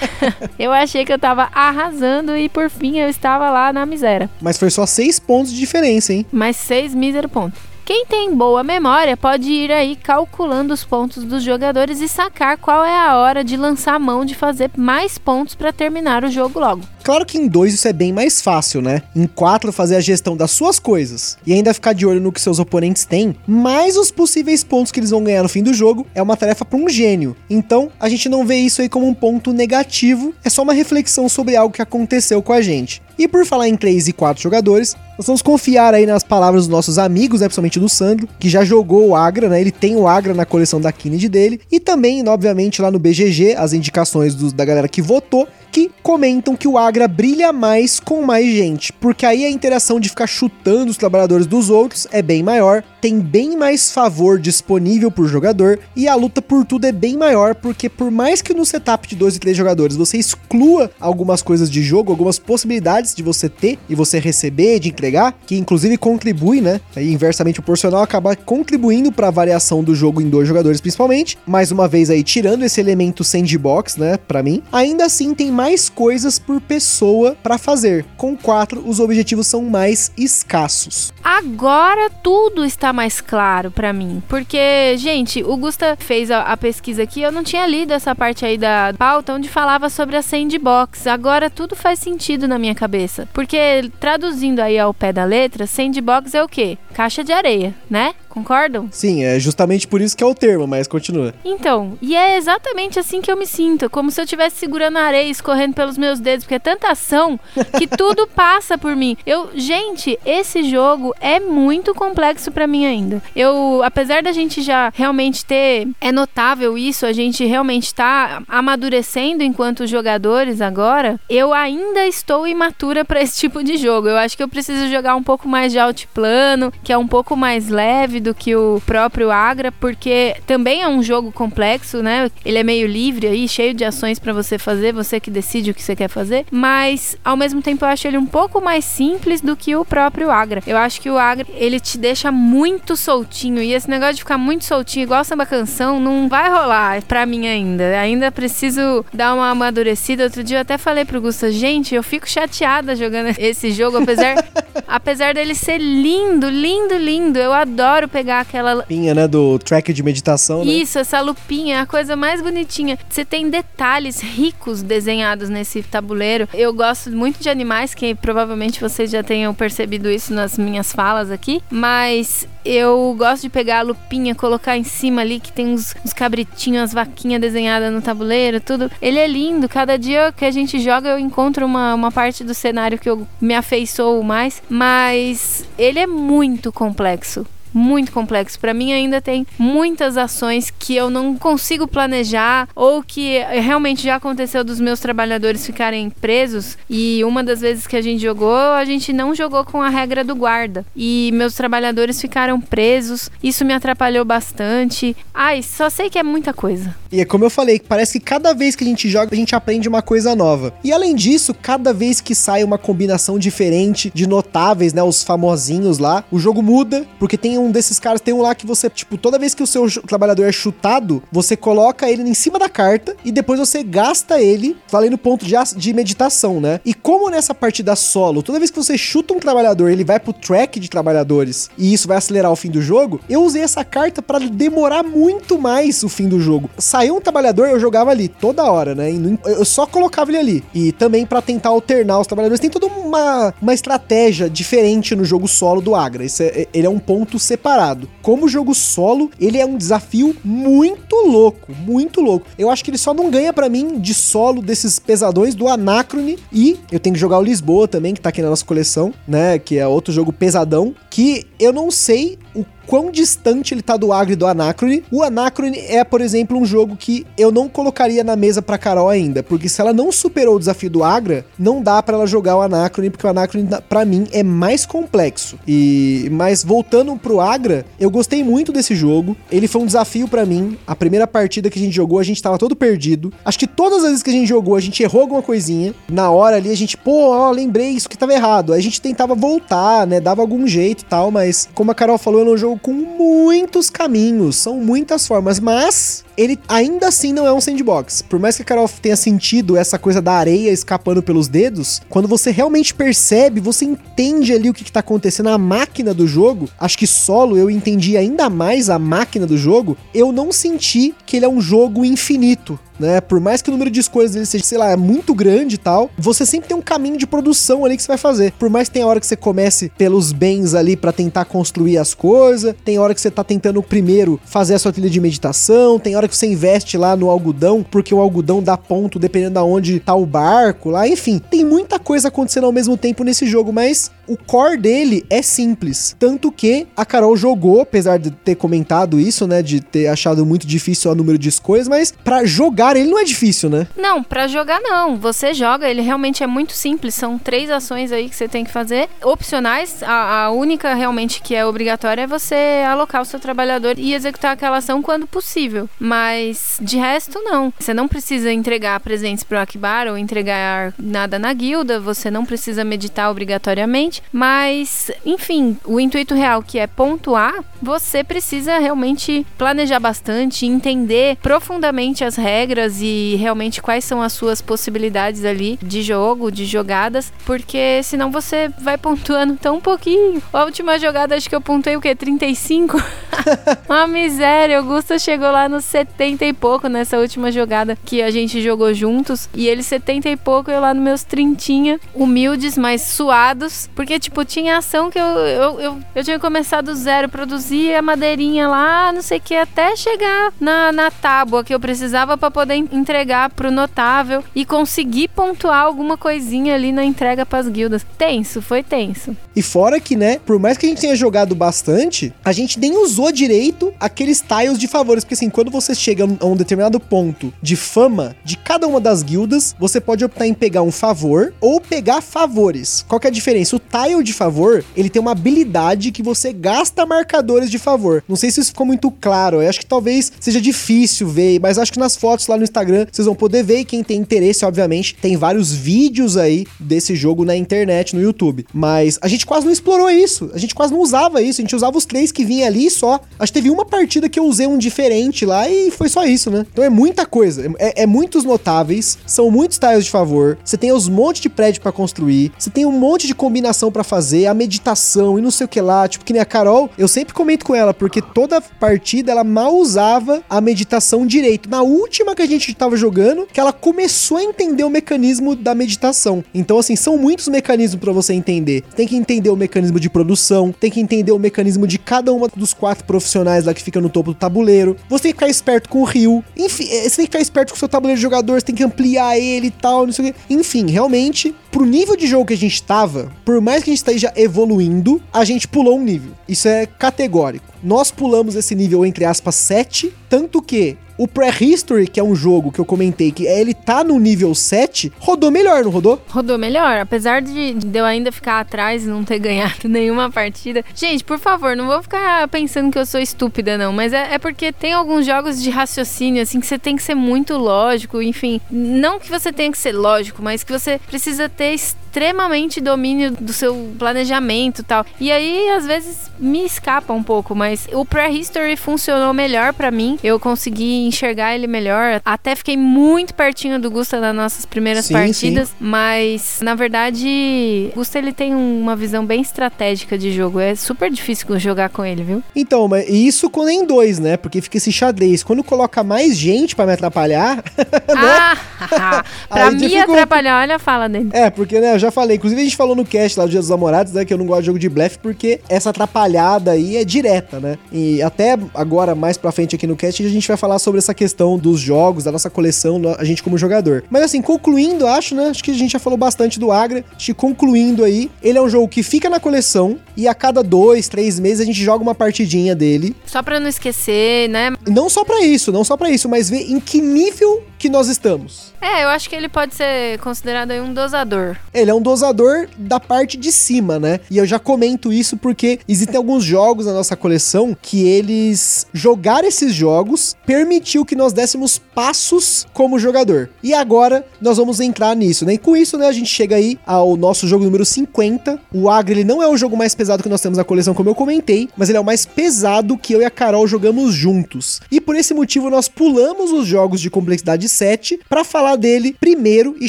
A: *laughs* eu achei que eu tava arrasando e por fim eu estava lá na miséria.
B: Mas foi só seis pontos de diferença, hein?
A: Mais seis míseros pontos. Quem tem boa memória pode ir aí calculando os pontos dos jogadores e sacar qual é a hora de lançar a mão de fazer mais pontos para terminar o jogo logo.
B: Claro que em dois isso é bem mais fácil, né? Em quatro fazer a gestão das suas coisas e ainda ficar de olho no que seus oponentes têm, mais os possíveis pontos que eles vão ganhar no fim do jogo, é uma tarefa para um gênio. Então, a gente não vê isso aí como um ponto negativo, é só uma reflexão sobre algo que aconteceu com a gente. E por falar em 3 e 4 jogadores, nós vamos confiar aí nas palavras dos nossos amigos, né, principalmente do Sandro, que já jogou o Agra, né? Ele tem o Agra na coleção da Kennedy dele. E também, obviamente, lá no BGG, as indicações do, da galera que votou. que comentam que o Agra brilha mais com mais gente, porque aí a interação de ficar chutando os trabalhadores dos outros é bem maior, tem bem mais favor disponível por jogador e a luta por tudo é bem maior, porque por mais que no setup de dois e três jogadores você exclua algumas coisas de jogo, algumas possibilidades de você ter e você receber, de entregar, que inclusive contribui, né? Aí inversamente proporcional acaba contribuindo para a variação do jogo em dois jogadores principalmente. Mais uma vez aí tirando esse elemento sandbox, né, para mim. Ainda assim tem mais coisas por pessoa para fazer. Com quatro os objetivos são mais escassos.
A: Agora tudo está mais claro para mim, porque gente, o Gusta fez a, a pesquisa aqui, eu não tinha lido essa parte aí da pauta onde falava sobre a sandbox. Agora tudo faz sentido na minha cabeça, porque traduzindo aí ao pé da letra, sandbox é o quê? Caixa de areia, né? Concordam?
B: Sim, é justamente por isso que é o termo, mas continua.
A: Então, e é exatamente assim que eu me sinto, como se eu estivesse segurando a areia, escorrendo pelos meus dedos, porque é tanta ação que *laughs* tudo passa por mim. Eu, gente, esse jogo é muito complexo para mim ainda. Eu, apesar da gente já realmente ter, é notável isso, a gente realmente tá amadurecendo enquanto jogadores agora, eu ainda estou imatura para esse tipo de jogo. Eu acho que eu preciso jogar um pouco mais de altiplano, que é um pouco mais leve do que o próprio Agra, porque também é um jogo complexo, né? Ele é meio livre aí, cheio de ações para você fazer, você que decide o que você quer fazer, mas ao mesmo tempo eu acho ele um pouco mais simples do que o próprio Agra. Eu acho que o Agra, ele te deixa muito soltinho e esse negócio de ficar muito soltinho igual samba canção não vai rolar para mim ainda. Ainda preciso dar uma amadurecida. Outro dia eu até falei pro Gusta, gente, eu fico chateada jogando *laughs* esse jogo, apesar *laughs* apesar dele ser lindo, lindo, lindo. Eu adoro pegar aquela
B: lupinha, né, do track de meditação, né?
A: Isso, essa lupinha, é a coisa mais bonitinha. Você tem detalhes ricos desenhados nesse tabuleiro. Eu gosto muito de animais, que provavelmente vocês já tenham percebido isso nas minhas falas aqui, mas eu gosto de pegar a lupinha, colocar em cima ali que tem uns, uns cabritinhos, as vaquinhas desenhadas no tabuleiro, tudo. Ele é lindo. Cada dia que a gente joga eu encontro uma, uma parte do cenário que eu me afeiçoo mais, mas ele é muito complexo muito complexo. Para mim ainda tem muitas ações que eu não consigo planejar ou que realmente já aconteceu dos meus trabalhadores ficarem presos e uma das vezes que a gente jogou, a gente não jogou com a regra do guarda e meus trabalhadores ficaram presos. Isso me atrapalhou bastante. Ai, só sei que é muita coisa.
B: E é como eu falei, parece que cada vez que a gente joga, a gente aprende uma coisa nova. E além disso, cada vez que sai uma combinação diferente de notáveis, né, os famosinhos lá, o jogo muda, porque tem um desses caras, tem um lá que você, tipo, toda vez que o seu trabalhador é chutado, você coloca ele em cima da carta e depois você gasta ele valendo ponto de, de meditação, né? E como nessa partida solo, toda vez que você chuta um trabalhador, ele vai pro track de trabalhadores e isso vai acelerar o fim do jogo, eu usei essa carta para demorar muito mais o fim do jogo. Saiu um trabalhador, eu jogava ali toda hora, né? Eu só colocava ele ali. E também para tentar alternar os trabalhadores. Tem toda uma, uma estratégia diferente no jogo solo do Agra. Esse é, ele é um ponto separado. Como jogo solo, ele é um desafio muito louco, muito louco. Eu acho que ele só não ganha para mim de solo desses pesadões do Anacrone e eu tenho que jogar o Lisboa também, que tá aqui na nossa coleção, né, que é outro jogo pesadão, que eu não sei o quão distante ele tá do Agri do Anacrone. O Anacrone é, por exemplo, um jogo que eu não colocaria na mesa pra Carol ainda, porque se ela não superou o desafio do Agra, não dá para ela jogar o Anacrone, porque o Anacrone, para mim, é mais complexo. E Mas voltando pro Agra, eu gostei muito desse jogo. Ele foi um desafio para mim. A primeira partida que a gente jogou, a gente tava todo perdido. Acho que todas as vezes que a gente jogou, a gente errou alguma coisinha. Na hora ali, a gente, pô, ó, lembrei isso que tava errado. Aí a gente tentava voltar, né? Dava algum jeito e tal, mas como a Carol falou, é um jogo com muitos caminhos, são muitas formas, mas ele ainda assim não é um sandbox. Por mais que a Carol tenha sentido essa coisa da areia escapando pelos dedos, quando você realmente percebe, você entende ali o que, que tá acontecendo, a máquina do jogo. Acho que solo eu entendi ainda mais a máquina do jogo. Eu não senti que ele é um jogo infinito né? Por mais que o número de escolhas dele seja, sei lá, muito grande e tal, você sempre tem um caminho de produção ali que você vai fazer. Por mais que tenha hora que você comece pelos bens ali para tentar construir as coisas, tem hora que você tá tentando primeiro fazer a sua trilha de meditação, tem hora que você investe lá no algodão, porque o algodão dá ponto dependendo de onde tá o barco lá, enfim, tem muita coisa acontecendo ao mesmo tempo nesse jogo, mas o core dele é simples. Tanto que a Carol jogou, apesar de ter comentado isso, né, de ter achado muito difícil o número de escolhas, mas para jogar ele não é difícil, né?
A: Não, pra jogar não. Você joga, ele realmente é muito simples. São três ações aí que você tem que fazer. Opcionais, a, a única realmente que é obrigatória é você alocar o seu trabalhador e executar aquela ação quando possível. Mas de resto, não. Você não precisa entregar presentes pro Akibara ou entregar nada na guilda. Você não precisa meditar obrigatoriamente. Mas, enfim, o intuito real que é pontuar, você precisa realmente planejar bastante, entender profundamente as regras e realmente quais são as suas possibilidades ali de jogo, de jogadas, porque senão você vai pontuando tão pouquinho. A última jogada acho que eu pontuei o quê? 35? *laughs* Uma miséria. O Gusta chegou lá nos 70 e pouco nessa última jogada que a gente jogou juntos. E ele 70 e pouco, eu lá nos meus trintinha, humildes, mas suados. Porque, tipo, tinha ação que eu, eu, eu, eu tinha começado do zero, produzir a madeirinha lá, não sei o que, até chegar na, na tábua que eu precisava para poder entregar pro notável e conseguir pontuar alguma coisinha ali na entrega pras guildas. Tenso, foi tenso.
B: E fora que, né, por mais que a gente tenha jogado bastante, a gente nem usou direito aqueles tiles de favores. Porque assim, quando você chega a um determinado ponto de fama de cada uma das guildas, você pode optar em pegar um favor ou pegar favores. Qual que é a diferença? O tile de favor, ele tem uma habilidade que você gasta marcadores de favor. Não sei se isso ficou muito claro. Eu acho que talvez seja difícil ver, mas acho que nas fotos lá no Instagram vocês vão poder ver. E quem tem interesse, obviamente, tem vários vídeos aí desse jogo na internet, no YouTube. Mas a gente quase não explorou isso. A gente quase não usava isso. A gente usava os três que vinha ali só. Acho que teve uma partida que eu usei um diferente lá e foi só isso, né? Então é muita coisa. É, é muitos notáveis. São muitos tiles de favor. Você tem os montes de prédio para construir. Você tem um monte de combinação para fazer. A meditação e não sei o que lá. Tipo, que nem a Carol, eu sempre comento com ela, porque toda partida ela mal usava a meditação direito. Na última que a gente tava jogando, que ela começou a entender o mecanismo da meditação. Então, assim, são muitos mecanismos para você entender. Tem que entender o mecanismo de produção, tem que entender o mecanismo de cada uma dos quatro profissionais lá que fica no topo do tabuleiro. Você tem que ficar esperto com o rio. Enfim, é, você tem que ficar esperto com o seu tabuleiro de jogador, você tem que ampliar ele e tal, não sei o quê. Enfim, realmente, pro nível de jogo que a gente tava, por mais que a gente esteja evoluindo, a gente pulou um nível. Isso é categórico. Nós pulamos esse nível, entre aspas, 7, tanto que o Prehistory, que é um jogo que eu comentei que ele tá no nível 7, rodou melhor, não rodou?
A: Rodou melhor, apesar de, de eu ainda ficar atrás e não ter *laughs* ganhado nenhuma partida. Gente, por favor, não vou ficar pensando que eu sou estúpida, não, mas é, é porque tem alguns jogos de raciocínio, assim, que você tem que ser muito lógico, enfim. Não que você tenha que ser lógico, mas que você precisa ter extremamente domínio do seu planejamento e tal. E aí, às vezes, me escapa um pouco, mas o Prehistory funcionou melhor para mim. Eu consegui enxergar ele melhor. Até fiquei muito pertinho do Gusta nas nossas primeiras sim, partidas, sim. mas na verdade, Gusta ele tem uma visão bem estratégica de jogo. É super difícil jogar com ele, viu?
B: Então, mas isso quando é em dois, né? Porque fica esse xadrez. Quando coloca mais gente para me atrapalhar, *laughs*
A: né? Ah, *laughs* pra me atrapalhar, olha a fala dele.
B: É, porque né, já falei, inclusive a gente falou no cast lá do Dia dos Namorados, né, que eu não gosto de jogo de blefe porque essa atrapalhada aí é direta, né? E até agora mais pra frente aqui no cast a gente vai falar sobre essa questão dos jogos, da nossa coleção, a gente como jogador. Mas assim, concluindo, acho, né? Acho que a gente já falou bastante do Agra. Acho que concluindo aí, ele é um jogo que fica na coleção e a cada dois, três meses a gente joga uma partidinha dele.
A: Só pra não esquecer, né?
B: Não só pra isso, não só pra isso, mas ver em que nível que nós estamos.
A: É, eu acho que ele pode ser considerado aí um dosador.
B: Ele é um dosador da parte de cima, né? E eu já comento isso porque existem alguns jogos na nossa coleção que eles jogar esses jogos permitiu que nós dessemos passos como jogador. E agora nós vamos entrar nisso, né? E com isso, né, a gente chega aí ao nosso jogo número 50. O Agri, ele não é o jogo mais pesado que nós temos na coleção, como eu comentei, mas ele é o mais pesado que eu e a Carol jogamos juntos. E por esse motivo nós pulamos os jogos de complexidade 7 para falar dele primeiro e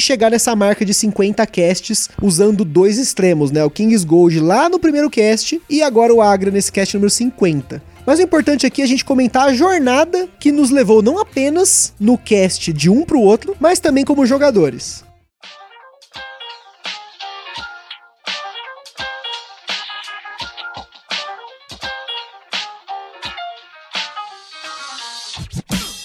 B: chegar nessa marca de 50 casts usando dois extremos, né? O King's Gold lá no primeiro cast e agora o Agra nesse cast número 50. Mas o importante aqui é a gente comentar a jornada que nos levou não apenas no cast de um pro outro, mas também como jogadores.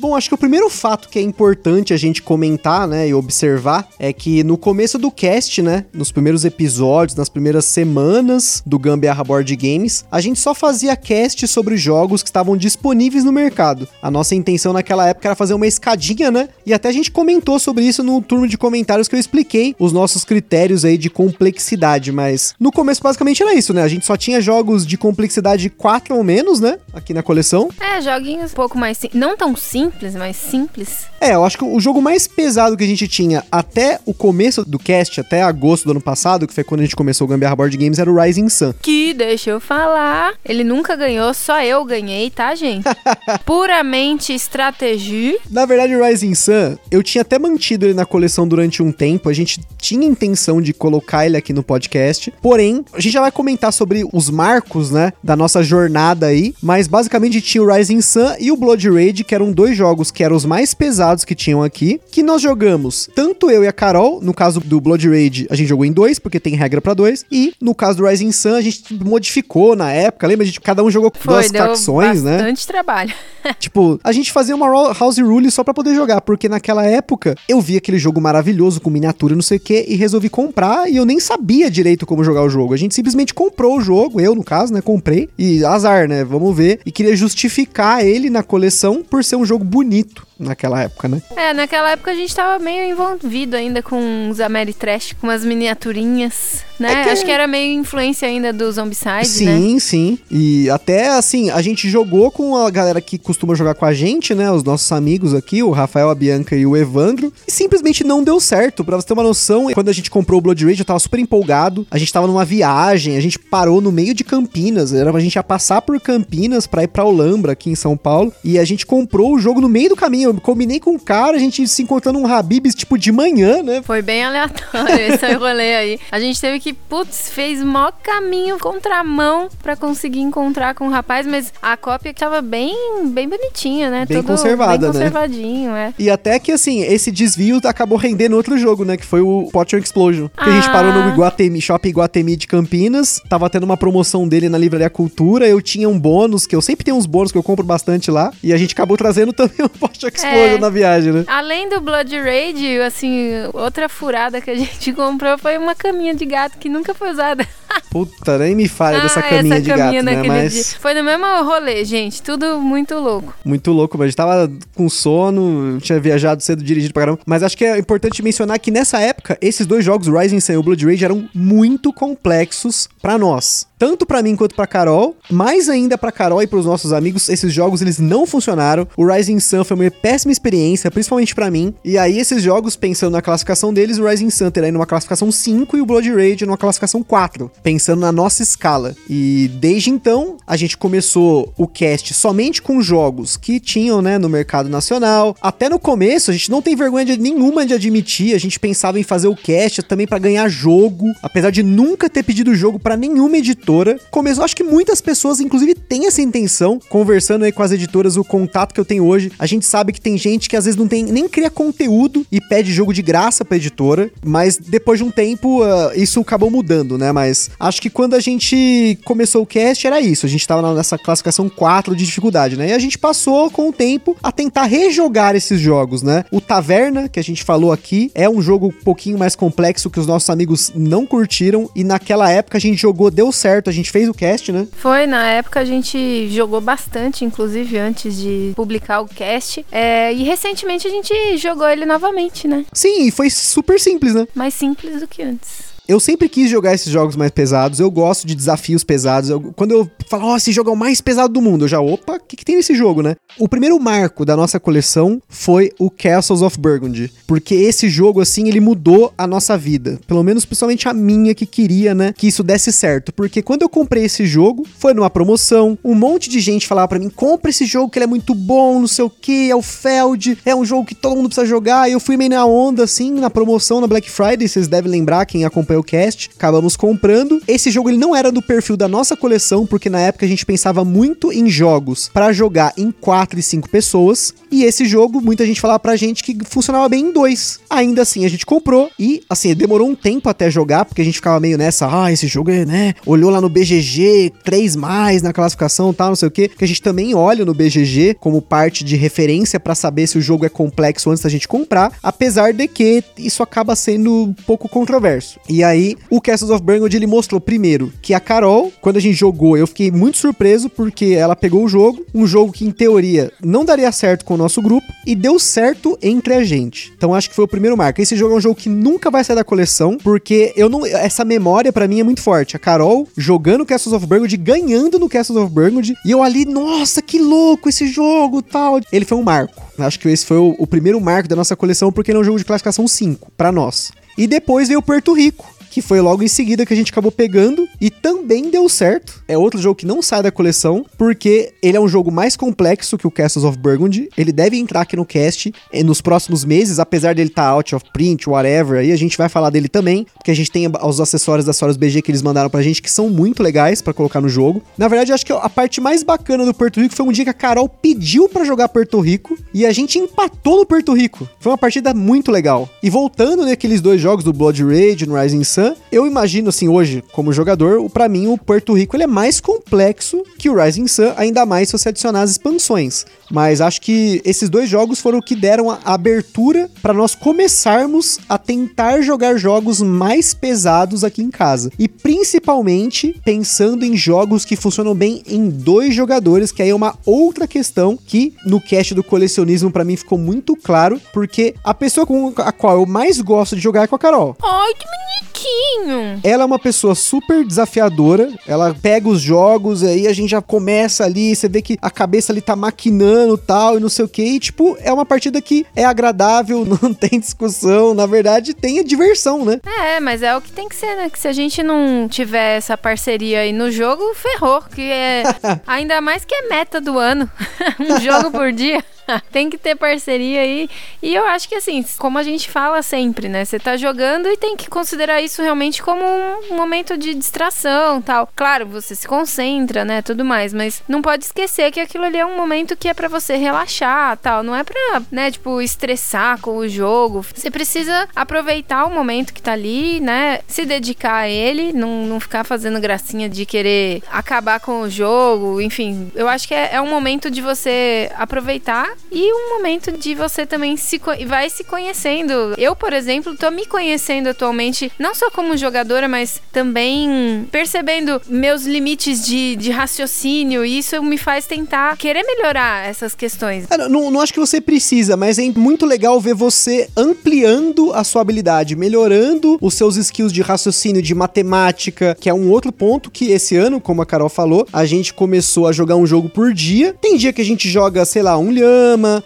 B: Bom, acho que o primeiro fato que é importante a gente comentar, né, e observar é que no começo do cast, né, nos primeiros episódios, nas primeiras semanas do Gambiarra Board Games, a gente só fazia cast sobre jogos que estavam disponíveis no mercado. A nossa intenção naquela época era fazer uma escadinha, né? E até a gente comentou sobre isso no turno de comentários que eu expliquei os nossos critérios aí de complexidade, mas no começo basicamente era isso, né? A gente só tinha jogos de complexidade 4 ou menos, né? Aqui na coleção.
A: É, joguinhos um pouco mais não tão simples, mas simples.
B: É, eu acho que o jogo mais pesado que a gente tinha até o começo do cast, até agosto do ano passado, que foi quando a gente começou o Gambiarra Board Games, era o Rising Sun.
A: Que, deixa eu falar, ele nunca ganhou, só eu ganhei, tá, gente? *laughs* Puramente estratégia.
B: Na verdade, o Rising Sun, eu tinha até mantido ele na coleção durante um tempo. A gente tinha intenção de colocar ele aqui no podcast. Porém, a gente já vai comentar sobre os marcos, né, da nossa jornada aí. Mas basicamente tinha o Rising Sun e o Blood Rage, que eram dois jogos que eram os mais pesados que tinham aqui. Que nós jogamos, tanto eu e a Carol, no caso do Blood Rage, a gente jogou em dois, porque tem regra pra dois. E no caso do Rising Sun, a gente modificou na época. Lembra? A gente, cada um jogou
A: Foi,
B: duas facções, né?
A: bastante trabalho. *laughs*
B: Tipo, a gente fazia uma house rule só pra poder jogar, porque naquela época eu vi aquele jogo maravilhoso com miniatura e não sei o que e resolvi comprar e eu nem sabia direito como jogar o jogo. A gente simplesmente comprou o jogo, eu no caso, né, comprei e azar, né, vamos ver, e queria justificar ele na coleção por ser um jogo bonito naquela época, né?
A: É, naquela época a gente tava meio envolvido ainda com os Ameritrash, com umas miniaturinhas, né?
B: É que-
A: Acho que era meio influência ainda do Zombicide, né?
B: Sim, sim. E até assim, a gente jogou com a galera que costuma jogar com a gente, né? Os nossos amigos aqui, o Rafael, a Bianca e o Evandro. E simplesmente não deu certo. Pra você ter uma noção, quando a gente comprou o Blood Rage, eu tava super empolgado. A gente tava numa viagem, a gente parou no meio de Campinas. Era a gente ia passar por Campinas pra ir pra Olambra, aqui em São Paulo. E a gente comprou o jogo no meio do caminho. Eu combinei com o cara, a gente se encontrando um Habibs, tipo, de manhã, né?
A: Foi bem aleatório esse *laughs* rolê aí. A gente teve que, putz, fez mó caminho contramão pra conseguir encontrar com o rapaz, mas a cópia tava bem, bem bonitinha, né?
B: Bem
A: Todo
B: conservada,
A: bem
B: né?
A: conservadinho, é.
B: E até que, assim, esse desvio acabou rendendo outro jogo, né? Que foi o Potion Explosion. Que a gente
A: Ah.
B: parou no Iguatemi, Shopping Iguatemi de Campinas. Tava tendo uma promoção dele na Livraria Cultura. Eu tinha um bônus, que eu sempre tenho uns bônus que eu compro bastante lá. E a gente acabou trazendo *laughs* também o Potion Explosion
A: É.
B: na viagem, né?
A: Além do Blood Rage, assim, outra furada que a *laughs* gente comprou foi uma caminha de gato que nunca foi usada.
B: Puta, nem me fale dessa
A: Ah,
B: caminha
A: essa
B: de
A: caminha
B: gato, né? Mas
A: dia. Foi no mesmo rolê, gente. Tudo muito louco.
B: muito louco, mas a gente tava com sono, tinha viajado cedo, dirigido pra caramba. Mas acho que é importante mencionar que nessa época, esses dois jogos, o Rising Sun e o Blood Rage, eram muito complexos pra nós. Tanto pra mim quanto pra Carol, mais ainda pra Carol e pros nossos amigos, esses jogos eles não funcionaram. O Rising Sun foi uma péssima experiência, principalmente pra mim. E aí esses jogos, pensando na classificação deles, o Rising Sun terá numa classificação 5 e o Blood Rage numa classificação 4, pensando na nossa escala. E desde então, a gente começou o cast somente com jogos que tinham, né, no mercado nacional. Até no começo, a gente não tem vergonha de, nenhuma de admitir, a gente pensava em fazer o cast também pra ganhar jogo, apesar de nunca ter pedido jogo pra nenhuma editora. Começou, acho que muitas pessoas, inclusive, têm essa intenção. Conversando aí com as editoras, o contato que eu tenho hoje, a gente sabe que tem gente que às vezes não tem nem cria conteúdo e pede jogo de graça pra editora, mas depois de um tempo ah, isso acabou mudando, né? Mas acho que quando a gente começou o cast era isso, a gente tava nessa classificação 4 de dificuldade, né? E a gente passou com o tempo a tentar rejogar esses jogos, né? O Taverna, que a gente falou aqui, é um jogo um pouquinho mais complexo que os nossos amigos não curtiram e naquela época a gente jogou, deu certo, a gente fez o cast, né?
A: Foi, na época a gente jogou bastante, inclusive antes de publicar o cast. É, e recentemente a gente jogou ele novamente, né?
B: Sim, e foi super simples, né?
A: Mais simples do que antes.
B: Eu sempre quis jogar esses jogos mais pesados. Eu gosto de desafios pesados. Eu- quando eu falo, ó, esse jogo é o mais pesado do mundo, eu já, opa, o que, que tem nesse jogo, né? O primeiro marco da nossa coleção foi o Castles of Burgundy. Porque esse jogo, assim, ele mudou a nossa vida. Pelo menos, principalmente a minha, que queria, né, que isso desse certo. Porque quando eu comprei esse jogo, foi numa promoção. Um monte de gente falava pra mim: compra esse jogo que ele é muito bom, não sei o que, é o Feld, é um jogo que todo mundo precisa jogar. E eu fui meio na onda, assim, na promoção na Black Friday. Vocês devem lembrar, quem acompanha cast. Acabamos comprando. Esse jogo ele não era do perfil da nossa coleção, porque na época a gente pensava muito em jogos para jogar em 4 e 5 pessoas. E esse jogo, muita gente falava pra gente que funcionava bem em dois. Ainda assim, a gente comprou e, assim, demorou um tempo até jogar, porque a gente ficava meio nessa, ah, esse jogo é, né? Olhou lá no BGG, 3 mais na classificação tal, não sei o quê. Que a gente também olha no BGG como parte de referência para saber se o jogo é complexo antes da gente comprar, apesar de que isso acaba sendo um pouco controverso. E aí, o Castles of Burgundy ele mostrou primeiro que a Carol, quando a gente jogou, eu fiquei muito surpreso porque ela pegou o jogo, um jogo que em teoria não daria certo com o nosso grupo e deu certo entre a gente. Então acho que foi o primeiro marco. Esse jogo é um jogo que nunca vai sair da coleção, porque eu não essa memória para mim é muito forte. A Carol jogando Castles of Burgundy, ganhando no Castles of Burgundy, e eu ali, nossa, que louco esse jogo, tal. Ele foi um marco. Acho que esse foi o, o primeiro marco da nossa coleção porque ele é um jogo de classificação 5 para nós. E depois veio Porto Rico, que foi logo em seguida que a gente acabou pegando e também deu certo. É outro jogo que não sai da coleção, porque ele é um jogo mais complexo que o Castles of Burgundy. Ele deve entrar aqui no cast eh, nos próximos meses, apesar dele estar tá out of print, whatever, aí a gente vai falar dele também, porque a gente tem os acessórios da Soros BG que eles mandaram pra gente que são muito legais para colocar no jogo. Na verdade, acho que a parte mais bacana do Porto Rico foi um dia que a Carol pediu para jogar Porto Rico e a gente empatou no Porto Rico. Foi uma partida muito legal. E voltando naqueles dois jogos do Blood Rage e no Rising Sun, eu imagino assim hoje, como jogador, para mim o Porto Rico ele é mais complexo que o Rising Sun, ainda mais se você adicionar as expansões. Mas acho que esses dois jogos foram o que deram a abertura para nós começarmos a tentar jogar jogos mais pesados aqui em casa. E principalmente pensando em jogos que funcionam bem em dois jogadores, que aí é uma outra questão que no cast do colecionismo para mim ficou muito claro, porque a pessoa com a qual eu mais gosto de jogar é com a Carol.
A: Ai, que bonitinho!
B: Ela é uma pessoa super desafiadora, ela pega os jogos, aí a gente já começa ali, você vê que a cabeça ali tá maquinando tal, e não sei o que. E, tipo, é uma partida que é agradável, *laughs* não tem discussão. Na verdade, tem a diversão, né?
A: É, mas é o que tem que ser, né? Que se a gente não tiver essa parceria aí no jogo, ferrou. Que é. *laughs* ainda mais que é meta do ano. *laughs* um jogo por dia. *laughs* tem que ter parceria aí. E eu acho que assim, como a gente fala sempre, né? Você tá jogando e tem que considerar isso realmente como um momento de distração, tal. Claro, você se concentra, né, tudo mais, mas não pode esquecer que aquilo ali é um momento que é para você relaxar, tal, não é para, né, tipo, estressar com o jogo. Você precisa aproveitar o momento que tá ali, né, se dedicar a ele, não, não ficar fazendo gracinha de querer acabar com o jogo, enfim. Eu acho que é, é um momento de você aproveitar e um momento de você também se vai se conhecendo. Eu, por exemplo, tô me conhecendo atualmente, não só como jogadora, mas também percebendo meus limites de, de raciocínio. E isso me faz tentar querer melhorar essas questões.
B: É, não, não acho que você precisa, mas é muito legal ver você ampliando a sua habilidade, melhorando os seus skills de raciocínio, de matemática, que é um outro ponto que esse ano, como a Carol falou, a gente começou a jogar um jogo por dia. Tem dia que a gente joga, sei lá, um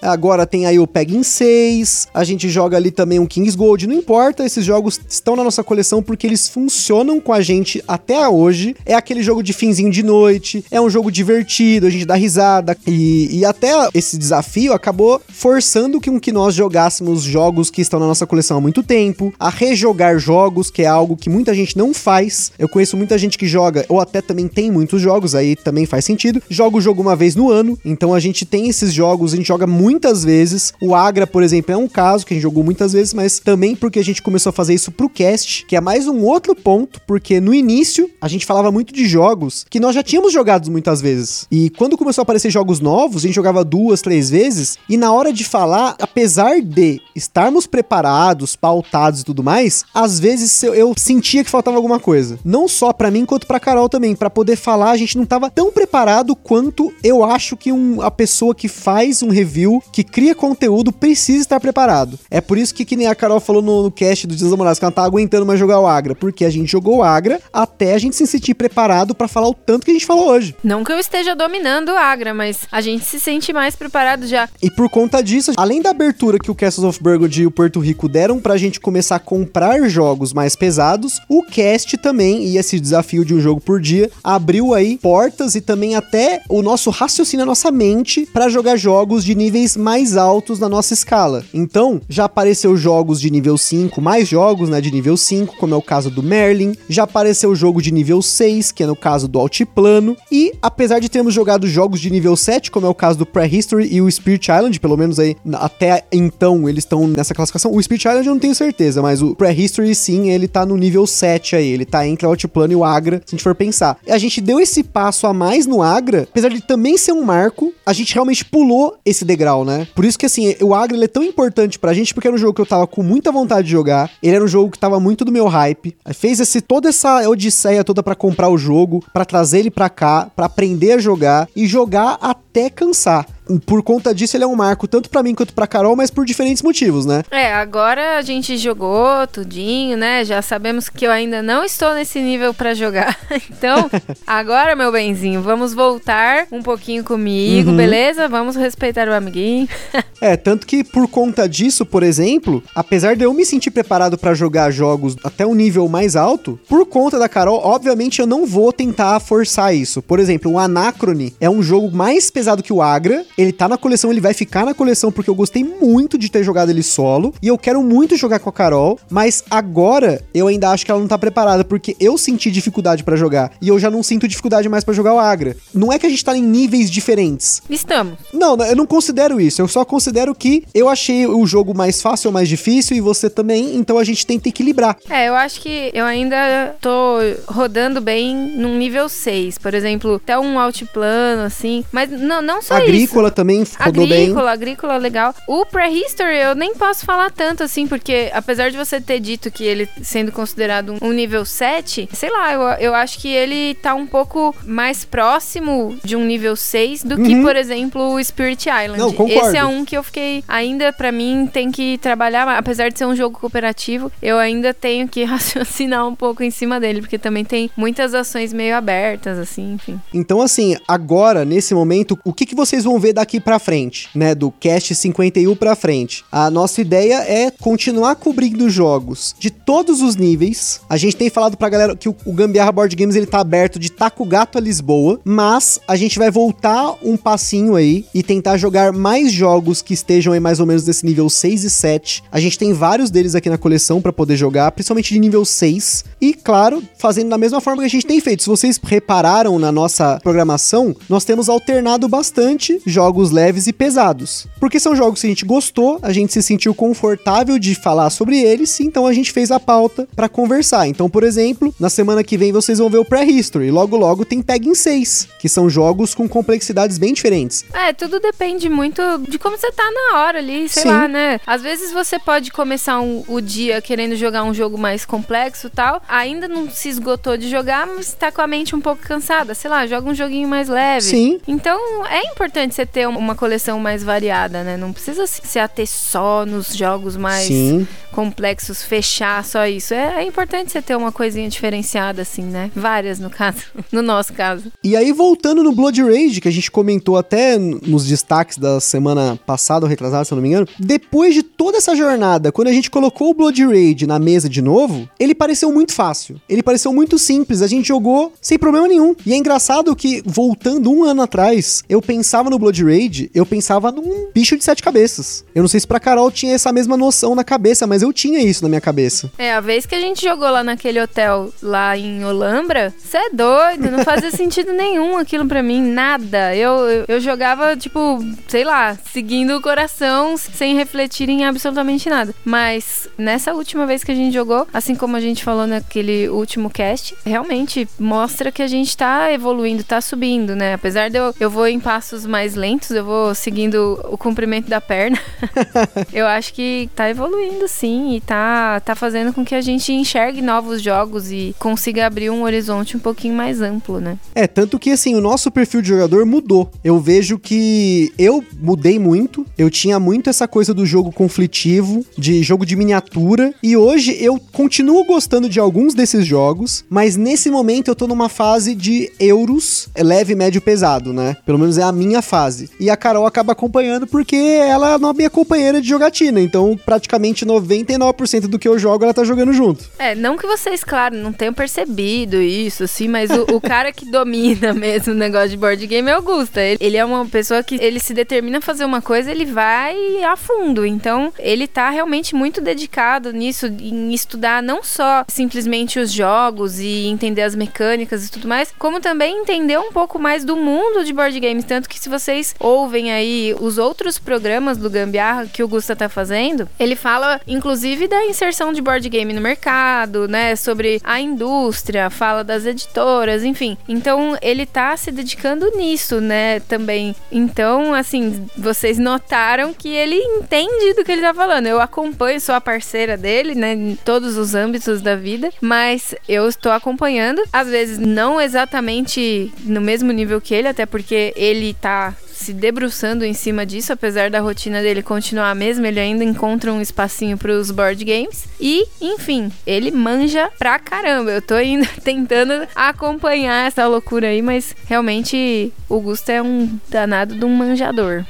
B: agora tem aí o Peg 6, a gente joga ali também um King's Gold, não importa, esses jogos estão na nossa coleção porque eles funcionam com a gente até hoje. É aquele jogo de finzinho de noite, é um jogo divertido, a gente dá risada e, e até esse desafio acabou forçando que, que nós jogássemos jogos que estão na nossa coleção há muito tempo, a rejogar jogos, que é algo que muita gente não faz. Eu conheço muita gente que joga, ou até também tem muitos jogos, aí também faz sentido. Joga o jogo uma vez no ano, então a gente tem esses jogos, a gente joga muitas vezes. O Agra, por exemplo, é um caso que a gente jogou muitas vezes, mas também porque a gente começou a fazer isso pro cast, que é mais um outro ponto, porque no início a gente falava muito de jogos que nós já tínhamos jogado muitas vezes. E quando começou a aparecer jogos novos, a gente jogava duas, três vezes, e na hora de falar, apesar de estarmos preparados, pautados e tudo mais, às vezes eu, eu sentia que faltava alguma coisa. Não só para mim, quanto pra Carol também. para poder falar, a gente não tava tão preparado quanto eu acho que um, a pessoa que faz um review, que cria conteúdo, precisa estar preparado. É por isso que, que nem a Carol falou no, no cast do Dias Namorados, que ela tá aguentando mais jogar o Agra, porque a gente jogou o Agra até a gente se sentir preparado para falar o tanto que a gente falou hoje.
A: Não que eu esteja dominando o Agra, mas a gente se sente mais preparado já.
B: E por conta disso, além da abertura que o Castles of Burgundy e o Porto Rico deram pra gente começar a comprar jogos mais pesados, o cast também, e esse desafio de um jogo por dia, abriu aí portas e também até o nosso raciocínio, a nossa mente, para jogar jogos jogos de níveis mais altos na nossa escala. Então, já apareceu jogos de nível 5, mais jogos, né, de nível 5, como é o caso do Merlin, já apareceu jogo de nível 6, que é no caso do Altiplano, e apesar de termos jogado jogos de nível 7, como é o caso do Prehistory e o Spirit Island, pelo menos aí até então eles estão nessa classificação. O Spirit Island eu não tenho certeza, mas o Prehistory sim, ele tá no nível 7 aí, ele tá entre o Altiplano e o Agra, se a gente for pensar. A gente deu esse passo a mais no Agra, apesar de também ser um marco, a gente realmente pulou esse degrau, né? Por isso que assim, o Agra é tão importante pra gente porque era um jogo que eu tava com muita vontade de jogar, ele era um jogo que tava muito do meu hype, fez esse toda essa odisseia toda para comprar o jogo, para trazer ele para cá, para aprender a jogar e jogar até cansar por conta disso, ele é um marco tanto para mim quanto pra Carol, mas por diferentes motivos, né?
A: É, agora a gente jogou tudinho, né? Já sabemos que eu ainda não estou nesse nível para jogar. *laughs* Então, *laughs* agora, meu benzinho, vamos voltar um pouquinho comigo, uhum. beleza? Vamos respeitar o amiguinho. *laughs*
B: é, tanto que por conta disso, por exemplo, apesar de eu me sentir preparado para jogar jogos até um nível mais alto, por conta da Carol, obviamente eu não vou tentar forçar isso. Por exemplo, o Anacrone é um jogo mais pesado que o Agra, ele tá na coleção, ele vai ficar na coleção porque eu gostei muito de ter jogado ele solo e eu quero muito jogar com a Carol, mas agora eu ainda acho que ela não tá preparada porque eu senti dificuldade para jogar e eu já não sinto dificuldade mais para jogar o Agra. Não é que a gente tá em níveis diferentes.
A: Estamos.
B: Não, eu não considero isso. Eu só considero que eu achei o jogo mais fácil ou mais difícil e você também, então a gente tenta equilibrar.
A: É, eu acho que eu ainda tô rodando bem num nível 6, por exemplo, até um altiplano assim, mas não, não só
B: Agrícola
A: isso.
B: Também rodou agrícola,
A: bem. Agrícola, agrícola legal. O Prehistory eu nem posso falar tanto assim, porque apesar de você ter dito que ele sendo considerado um nível 7, sei lá, eu, eu acho que ele tá um pouco mais próximo de um nível 6 do uhum. que, por exemplo, o Spirit Island.
B: Não, concordo.
A: Esse é um que eu fiquei ainda para mim tem que trabalhar, apesar de ser um jogo cooperativo, eu ainda tenho que *laughs* raciocinar um pouco em cima dele, porque também tem muitas ações meio abertas assim, enfim.
B: Então assim, agora nesse momento, o que que vocês vão ver daqui para frente, né, do cast 51 para frente. A nossa ideia é continuar cobrindo jogos de todos os níveis. A gente tem falado pra galera que o, Gambiarra Board Games ele tá aberto de Taco Gato a Lisboa, mas a gente vai voltar um passinho aí e tentar jogar mais jogos que estejam aí mais ou menos nesse nível 6 e 7. A gente tem vários deles aqui na coleção para poder jogar, principalmente de nível 6. E claro, fazendo da mesma forma que a gente tem feito. Se vocês repararam na nossa programação, nós temos alternado bastante jogos leves e pesados. Porque são jogos que a gente gostou, a gente se sentiu confortável de falar sobre eles, então a gente fez a pauta para conversar. Então, por exemplo, na semana que vem vocês vão ver o Prehistory. Logo, logo tem Tag 6, que são jogos com complexidades bem diferentes.
A: É, tudo depende muito de como você tá na hora ali, sei Sim. lá, né? Às vezes você pode começar um, o dia querendo jogar um jogo mais complexo tal, ainda não se esgotou de jogar, mas tá com a mente um pouco cansada, sei lá, joga um joguinho mais leve.
B: Sim.
A: Então, é importante você ter uma coleção mais variada, né? Não precisa se ater só nos jogos mais Sim. complexos, fechar só isso. É, é, importante você ter uma coisinha diferenciada, assim, né? Várias, no caso. *laughs* No nosso caso.
B: E aí, voltando no Blood Rage, que a gente comentou até nos destaques da semana passada ou retrasada, se eu não me engano, depois de toda essa jornada, quando a gente colocou o Blood Rage na mesa de novo, ele pareceu muito fácil. Ele pareceu muito simples. A gente jogou sem problema nenhum. E é engraçado que, voltando um ano atrás, eu pensava no Blood Rage, eu pensava num bicho de sete cabeças. Eu não sei se pra Carol tinha essa mesma noção na cabeça, mas eu tinha isso na minha cabeça.
A: É, a vez que a gente jogou lá naquele hotel lá em Olambra, você é doido, não fazia *laughs* sentido nenhum aquilo pra mim, nada. Eu, eu, eu jogava, tipo, sei lá, seguindo o coração, sem refletir em absolutamente nada. Mas nessa última vez que a gente jogou, assim como a gente falou naquele último cast, realmente mostra que a gente tá evoluindo, tá subindo, né? Apesar de eu, eu vou em passos mais lentos, eu vou seguindo o comprimento da perna. *laughs* eu acho que tá evoluindo sim e tá, tá fazendo com que a gente enxergue novos jogos e consiga abrir um horizonte um pouquinho mais amplo, né?
B: É, tanto que assim, o nosso perfil de jogador mudou. Eu vejo que eu mudei muito, eu tinha muito essa coisa do jogo conflitivo, de jogo de miniatura, e hoje eu continuo gostando de alguns desses jogos, mas nesse momento eu tô numa fase de euros leve, médio, pesado, né? Pelo menos é a minha fase. Fase. E a Carol acaba acompanhando porque ela é minha companheira de jogatina. Então, praticamente 99% do que eu jogo, ela tá jogando junto.
A: É, não que vocês, claro, não tenham percebido isso, assim, mas o, o cara que *laughs* domina mesmo o negócio de board game é o Gusta. Ele, ele, é uma pessoa que ele se determina a fazer uma coisa, ele vai a fundo. Então, ele tá realmente muito dedicado nisso, em estudar não só simplesmente os jogos e entender as mecânicas e tudo mais, como também entender um pouco mais do mundo de board games. Tanto que se vocês ouvem aí os outros programas do Gambiarra que o Gusta tá fazendo, ele fala inclusive da inserção de board game no mercado, né? Sobre a indústria, fala das editoras, enfim. Então ele tá se dedicando nisso, né? Também. Então, assim, vocês notaram que ele entende do que ele tá falando. Eu acompanho, sou a parceira dele, né? Em todos os âmbitos da vida, mas eu estou acompanhando. Às vezes não exatamente no mesmo nível que ele, até porque ele tá se debruçando em cima disso, apesar da rotina dele continuar a mesma, ele ainda encontra um espacinho para os board games. E, enfim, ele manja pra caramba. Eu tô ainda *laughs* tentando acompanhar essa loucura aí, mas realmente o Gusto é um danado de um manjador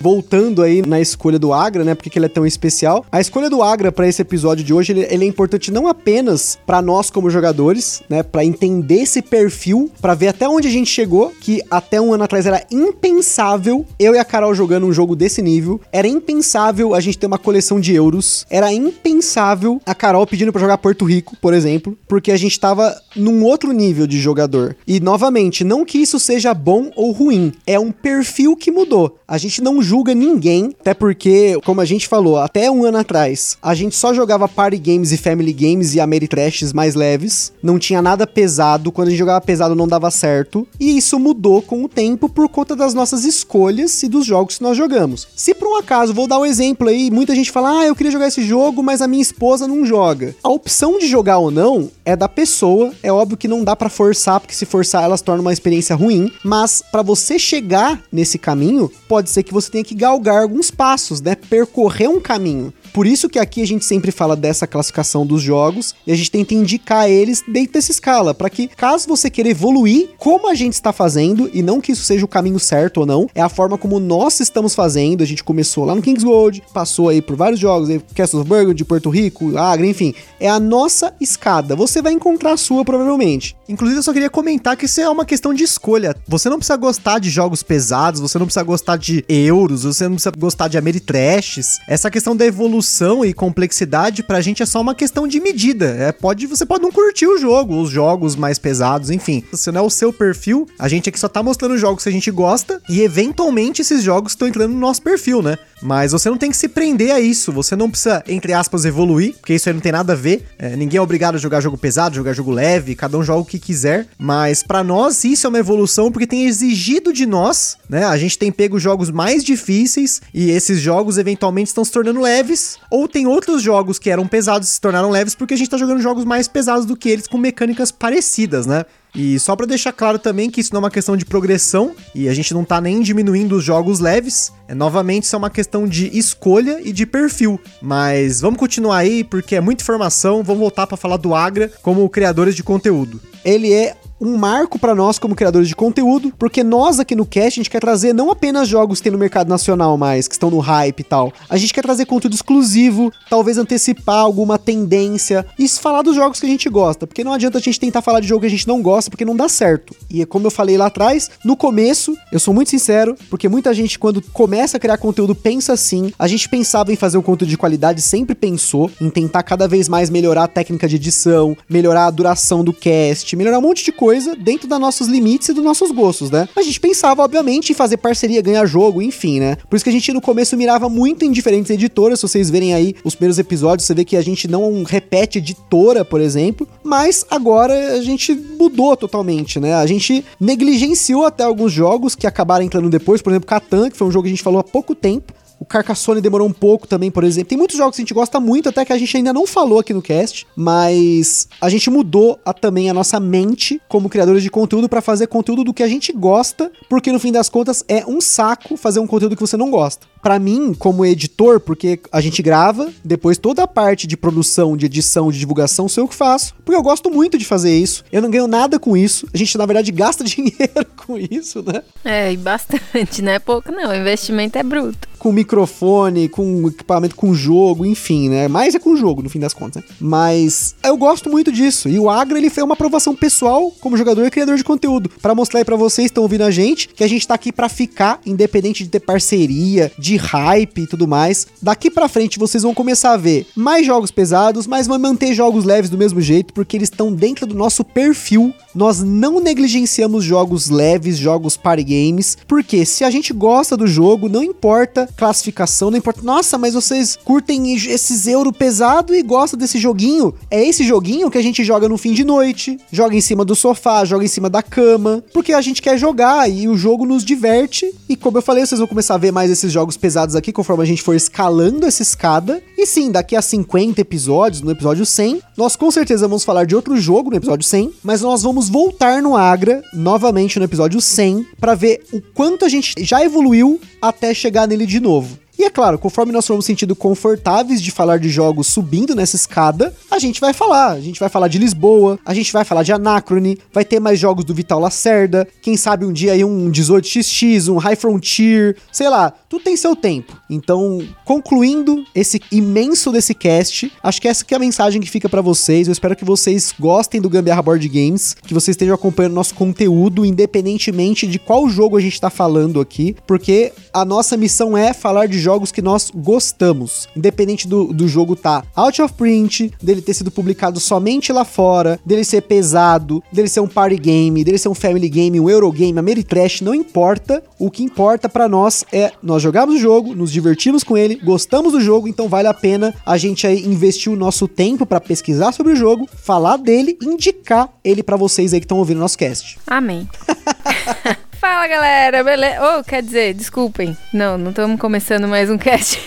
B: voltando aí na escolha do Agra, né? Porque ele é tão especial. A escolha do Agra para esse episódio de hoje, ele, ele é importante não apenas para nós como jogadores, né? Para entender esse perfil, para ver até onde a gente chegou, que até um ano atrás era impensável eu e a Carol jogando um jogo desse nível. Era impensável a gente ter uma coleção de euros. Era impensável a Carol pedindo para jogar Porto Rico, por exemplo, porque a gente tava num outro nível de jogador. E novamente, não que isso seja bom ou ruim, é um perfil que mudou. A gente não julga ninguém, até porque, como a gente falou, até um ano atrás, a gente só jogava party games e family games e Ameritrashes mais leves, não tinha nada pesado, quando a gente jogava pesado não dava certo, e isso mudou com o tempo por conta das nossas escolhas e dos jogos que nós jogamos. Se por um acaso, vou dar um exemplo aí, muita gente fala, ah, eu queria jogar esse jogo, mas a minha esposa não joga. A opção de jogar ou não é da pessoa, é óbvio que não dá para forçar, porque se forçar elas tornam uma experiência ruim, mas para você chegar nesse caminho, pode ser que você que galgar alguns passos, né? Percorrer um caminho. Por isso que aqui a gente sempre fala dessa classificação dos jogos e a gente tenta indicar eles dentro dessa escala, para que caso você queira evoluir, como a gente está fazendo, e não que isso seja o caminho certo ou não, é a forma como nós estamos fazendo. A gente começou lá no Kings Gold, passou aí por vários jogos, Castle of Burgundy, Porto Rico, Agra, enfim. É a nossa escada. Você vai encontrar a sua provavelmente. Inclusive, eu só queria comentar que isso é uma questão de escolha. Você não precisa gostar de jogos pesados, você não precisa gostar de euros, você não precisa gostar de Ameritrashes. Essa questão da evolução evolução e complexidade pra gente é só uma questão de medida. É, pode, você pode não curtir o jogo, os jogos mais pesados, enfim. Se não é o seu perfil, a gente aqui só tá mostrando jogos que a gente gosta e eventualmente esses jogos estão entrando no nosso perfil, né? Mas você não tem que se prender a isso. Você não precisa, entre aspas, evoluir, porque isso aí não tem nada a ver. É, ninguém é obrigado a jogar jogo pesado, jogar jogo leve, cada um joga o que quiser. Mas para nós isso é uma evolução porque tem exigido de nós, né? A gente tem pego jogos mais difíceis e esses jogos eventualmente estão se tornando leves. Ou tem outros jogos que eram pesados e se tornaram leves porque a gente tá jogando jogos mais pesados do que eles com mecânicas parecidas, né? E só para deixar claro também que isso não é uma questão de progressão e a gente não tá nem diminuindo os jogos leves, é novamente isso é uma questão de escolha e de perfil. Mas vamos continuar aí porque é muita informação, vamos voltar para falar do Agra como criadores de conteúdo. Ele é um marco para nós como criadores de conteúdo, porque nós aqui no Cast a gente quer trazer não apenas jogos que tem no mercado nacional mais, que estão no hype e tal. A gente quer trazer conteúdo exclusivo, talvez antecipar alguma tendência e falar dos jogos que a gente gosta, porque não adianta a gente tentar falar de jogo que a gente não gosta, porque não dá certo. E é como eu falei lá atrás, no começo, eu sou muito sincero, porque muita gente quando começa a criar conteúdo pensa assim. A gente pensava em fazer um conteúdo de qualidade, sempre pensou em tentar cada vez mais melhorar a técnica de edição, melhorar a duração do cast, melhorar um monte de coisa coisa dentro dos nossos limites e dos nossos gostos, né? A gente pensava, obviamente, em fazer parceria, ganhar jogo, enfim, né? Por isso que a gente no começo mirava muito em diferentes editoras. Se vocês verem aí os primeiros episódios, você vê que a gente não repete editora, por exemplo. Mas agora a gente mudou totalmente, né? A gente negligenciou até alguns jogos que acabaram entrando depois, por exemplo, Catan, que foi um jogo que a gente falou há pouco tempo. O Carcassonne demorou um pouco também, por exemplo. Tem muitos jogos que a gente gosta muito, até que a gente ainda não falou aqui no cast, mas a gente mudou a, também a nossa mente como criadores de conteúdo para fazer conteúdo do que a gente gosta, porque no fim das contas é um saco fazer um conteúdo que você não gosta. Para mim, como editor, porque a gente grava, depois toda a parte de produção, de edição, de divulgação sou eu que faço, porque eu gosto muito de fazer isso. Eu não ganho nada com isso. A gente na verdade gasta *laughs* dinheiro com isso, né?
A: É, e bastante, né? Pouco não, o investimento é bruto.
B: Com microfone, com equipamento com jogo, enfim, né? Mais é com jogo, no fim das contas, né? Mas eu gosto muito disso. E o Agra, ele foi uma aprovação pessoal como jogador e criador de conteúdo. para mostrar aí pra vocês que estão ouvindo a gente, que a gente tá aqui para ficar, independente de ter parceria, de hype e tudo mais. Daqui para frente vocês vão começar a ver mais jogos pesados, mas vão manter jogos leves do mesmo jeito, porque eles estão dentro do nosso perfil. Nós não negligenciamos jogos leves, jogos party games, porque se a gente gosta do jogo, não importa classificação, não importa. Nossa, mas vocês curtem esses euro pesado e gostam desse joguinho? É esse joguinho que a gente joga no fim de noite, joga em cima do sofá, joga em cima da cama, porque a gente quer jogar e o jogo nos diverte. E como eu falei, vocês vão começar a ver mais esses jogos pesados aqui conforme a gente for escalando essa escada. E sim, daqui a 50 episódios, no episódio 100, nós com certeza vamos falar de outro jogo no episódio 100, mas nós vamos voltar no Agra novamente no episódio 100 para ver o quanto a gente já evoluiu até chegar nele de novo. E é claro, conforme nós formos sentindo confortáveis de falar de jogos subindo nessa escada, a gente vai falar. A gente vai falar de Lisboa, a gente vai falar de Anacrone, vai ter mais jogos do Vital Lacerda, quem sabe um dia aí um 18XX, um High Frontier, sei lá, tudo tem seu tempo. Então, concluindo esse imenso desse cast, acho que essa que é a mensagem que fica para vocês. Eu espero que vocês gostem do Gambiarra Board Games, que vocês estejam acompanhando nosso conteúdo, independentemente de qual jogo a gente tá falando aqui, porque a nossa missão é falar de jogos que nós gostamos. Independente do, do jogo tá out of print, dele ter sido publicado somente lá fora, dele ser pesado, dele ser um party game, dele ser um family game, um Eurogame, Ameritrash, não importa. O que importa para nós é nós jogarmos o jogo, nos divertimos com ele, gostamos do jogo, então vale a pena a gente aí investir o nosso tempo para pesquisar sobre o jogo, falar dele, indicar ele para vocês aí que estão ouvindo nosso cast.
A: Amém. *laughs* Fala galera, beleza? Oh, quer dizer, desculpem. Não, não estamos começando mais um cast.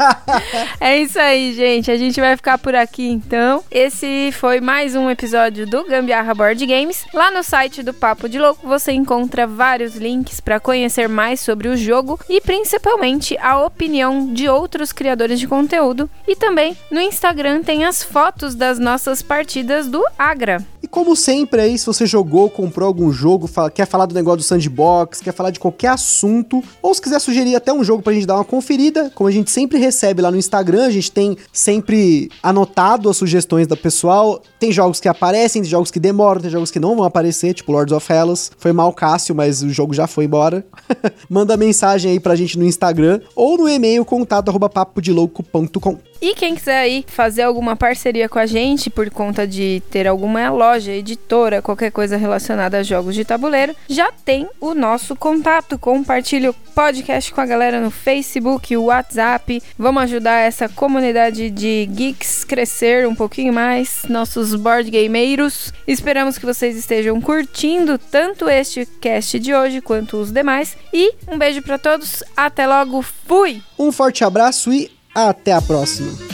A: *laughs* é isso aí, gente. A gente vai ficar por aqui então. Esse foi mais um episódio do Gambiarra Board Games. Lá no site do Papo de Louco você encontra vários links para conhecer mais sobre o jogo e principalmente a opinião de outros criadores de conteúdo. E também no Instagram tem as fotos das nossas partidas do Agra.
B: Como sempre aí, se você jogou, comprou algum jogo, quer falar do negócio do sandbox, quer falar de qualquer assunto, ou se quiser sugerir até um jogo pra gente dar uma conferida, como a gente sempre recebe lá no Instagram, a gente tem sempre anotado as sugestões da pessoal. Tem jogos que aparecem, tem jogos que demoram, tem jogos que não vão aparecer, tipo Lords of Hellas. Foi mal Cássio, mas o jogo já foi embora. *laughs* Manda mensagem aí pra gente no Instagram ou no e-mail contato@papodelouco.com.
A: E quem quiser aí fazer alguma parceria com a gente por conta de ter alguma loja, editora, qualquer coisa relacionada a jogos de tabuleiro, já tem o nosso contato. Compartilhe o podcast com a galera no Facebook, WhatsApp. Vamos ajudar essa comunidade de geeks crescer um pouquinho mais, nossos board gameiros. Esperamos que vocês estejam curtindo tanto este cast de hoje quanto os demais. E um beijo para todos. Até logo. Fui.
B: Um forte abraço e até a próxima!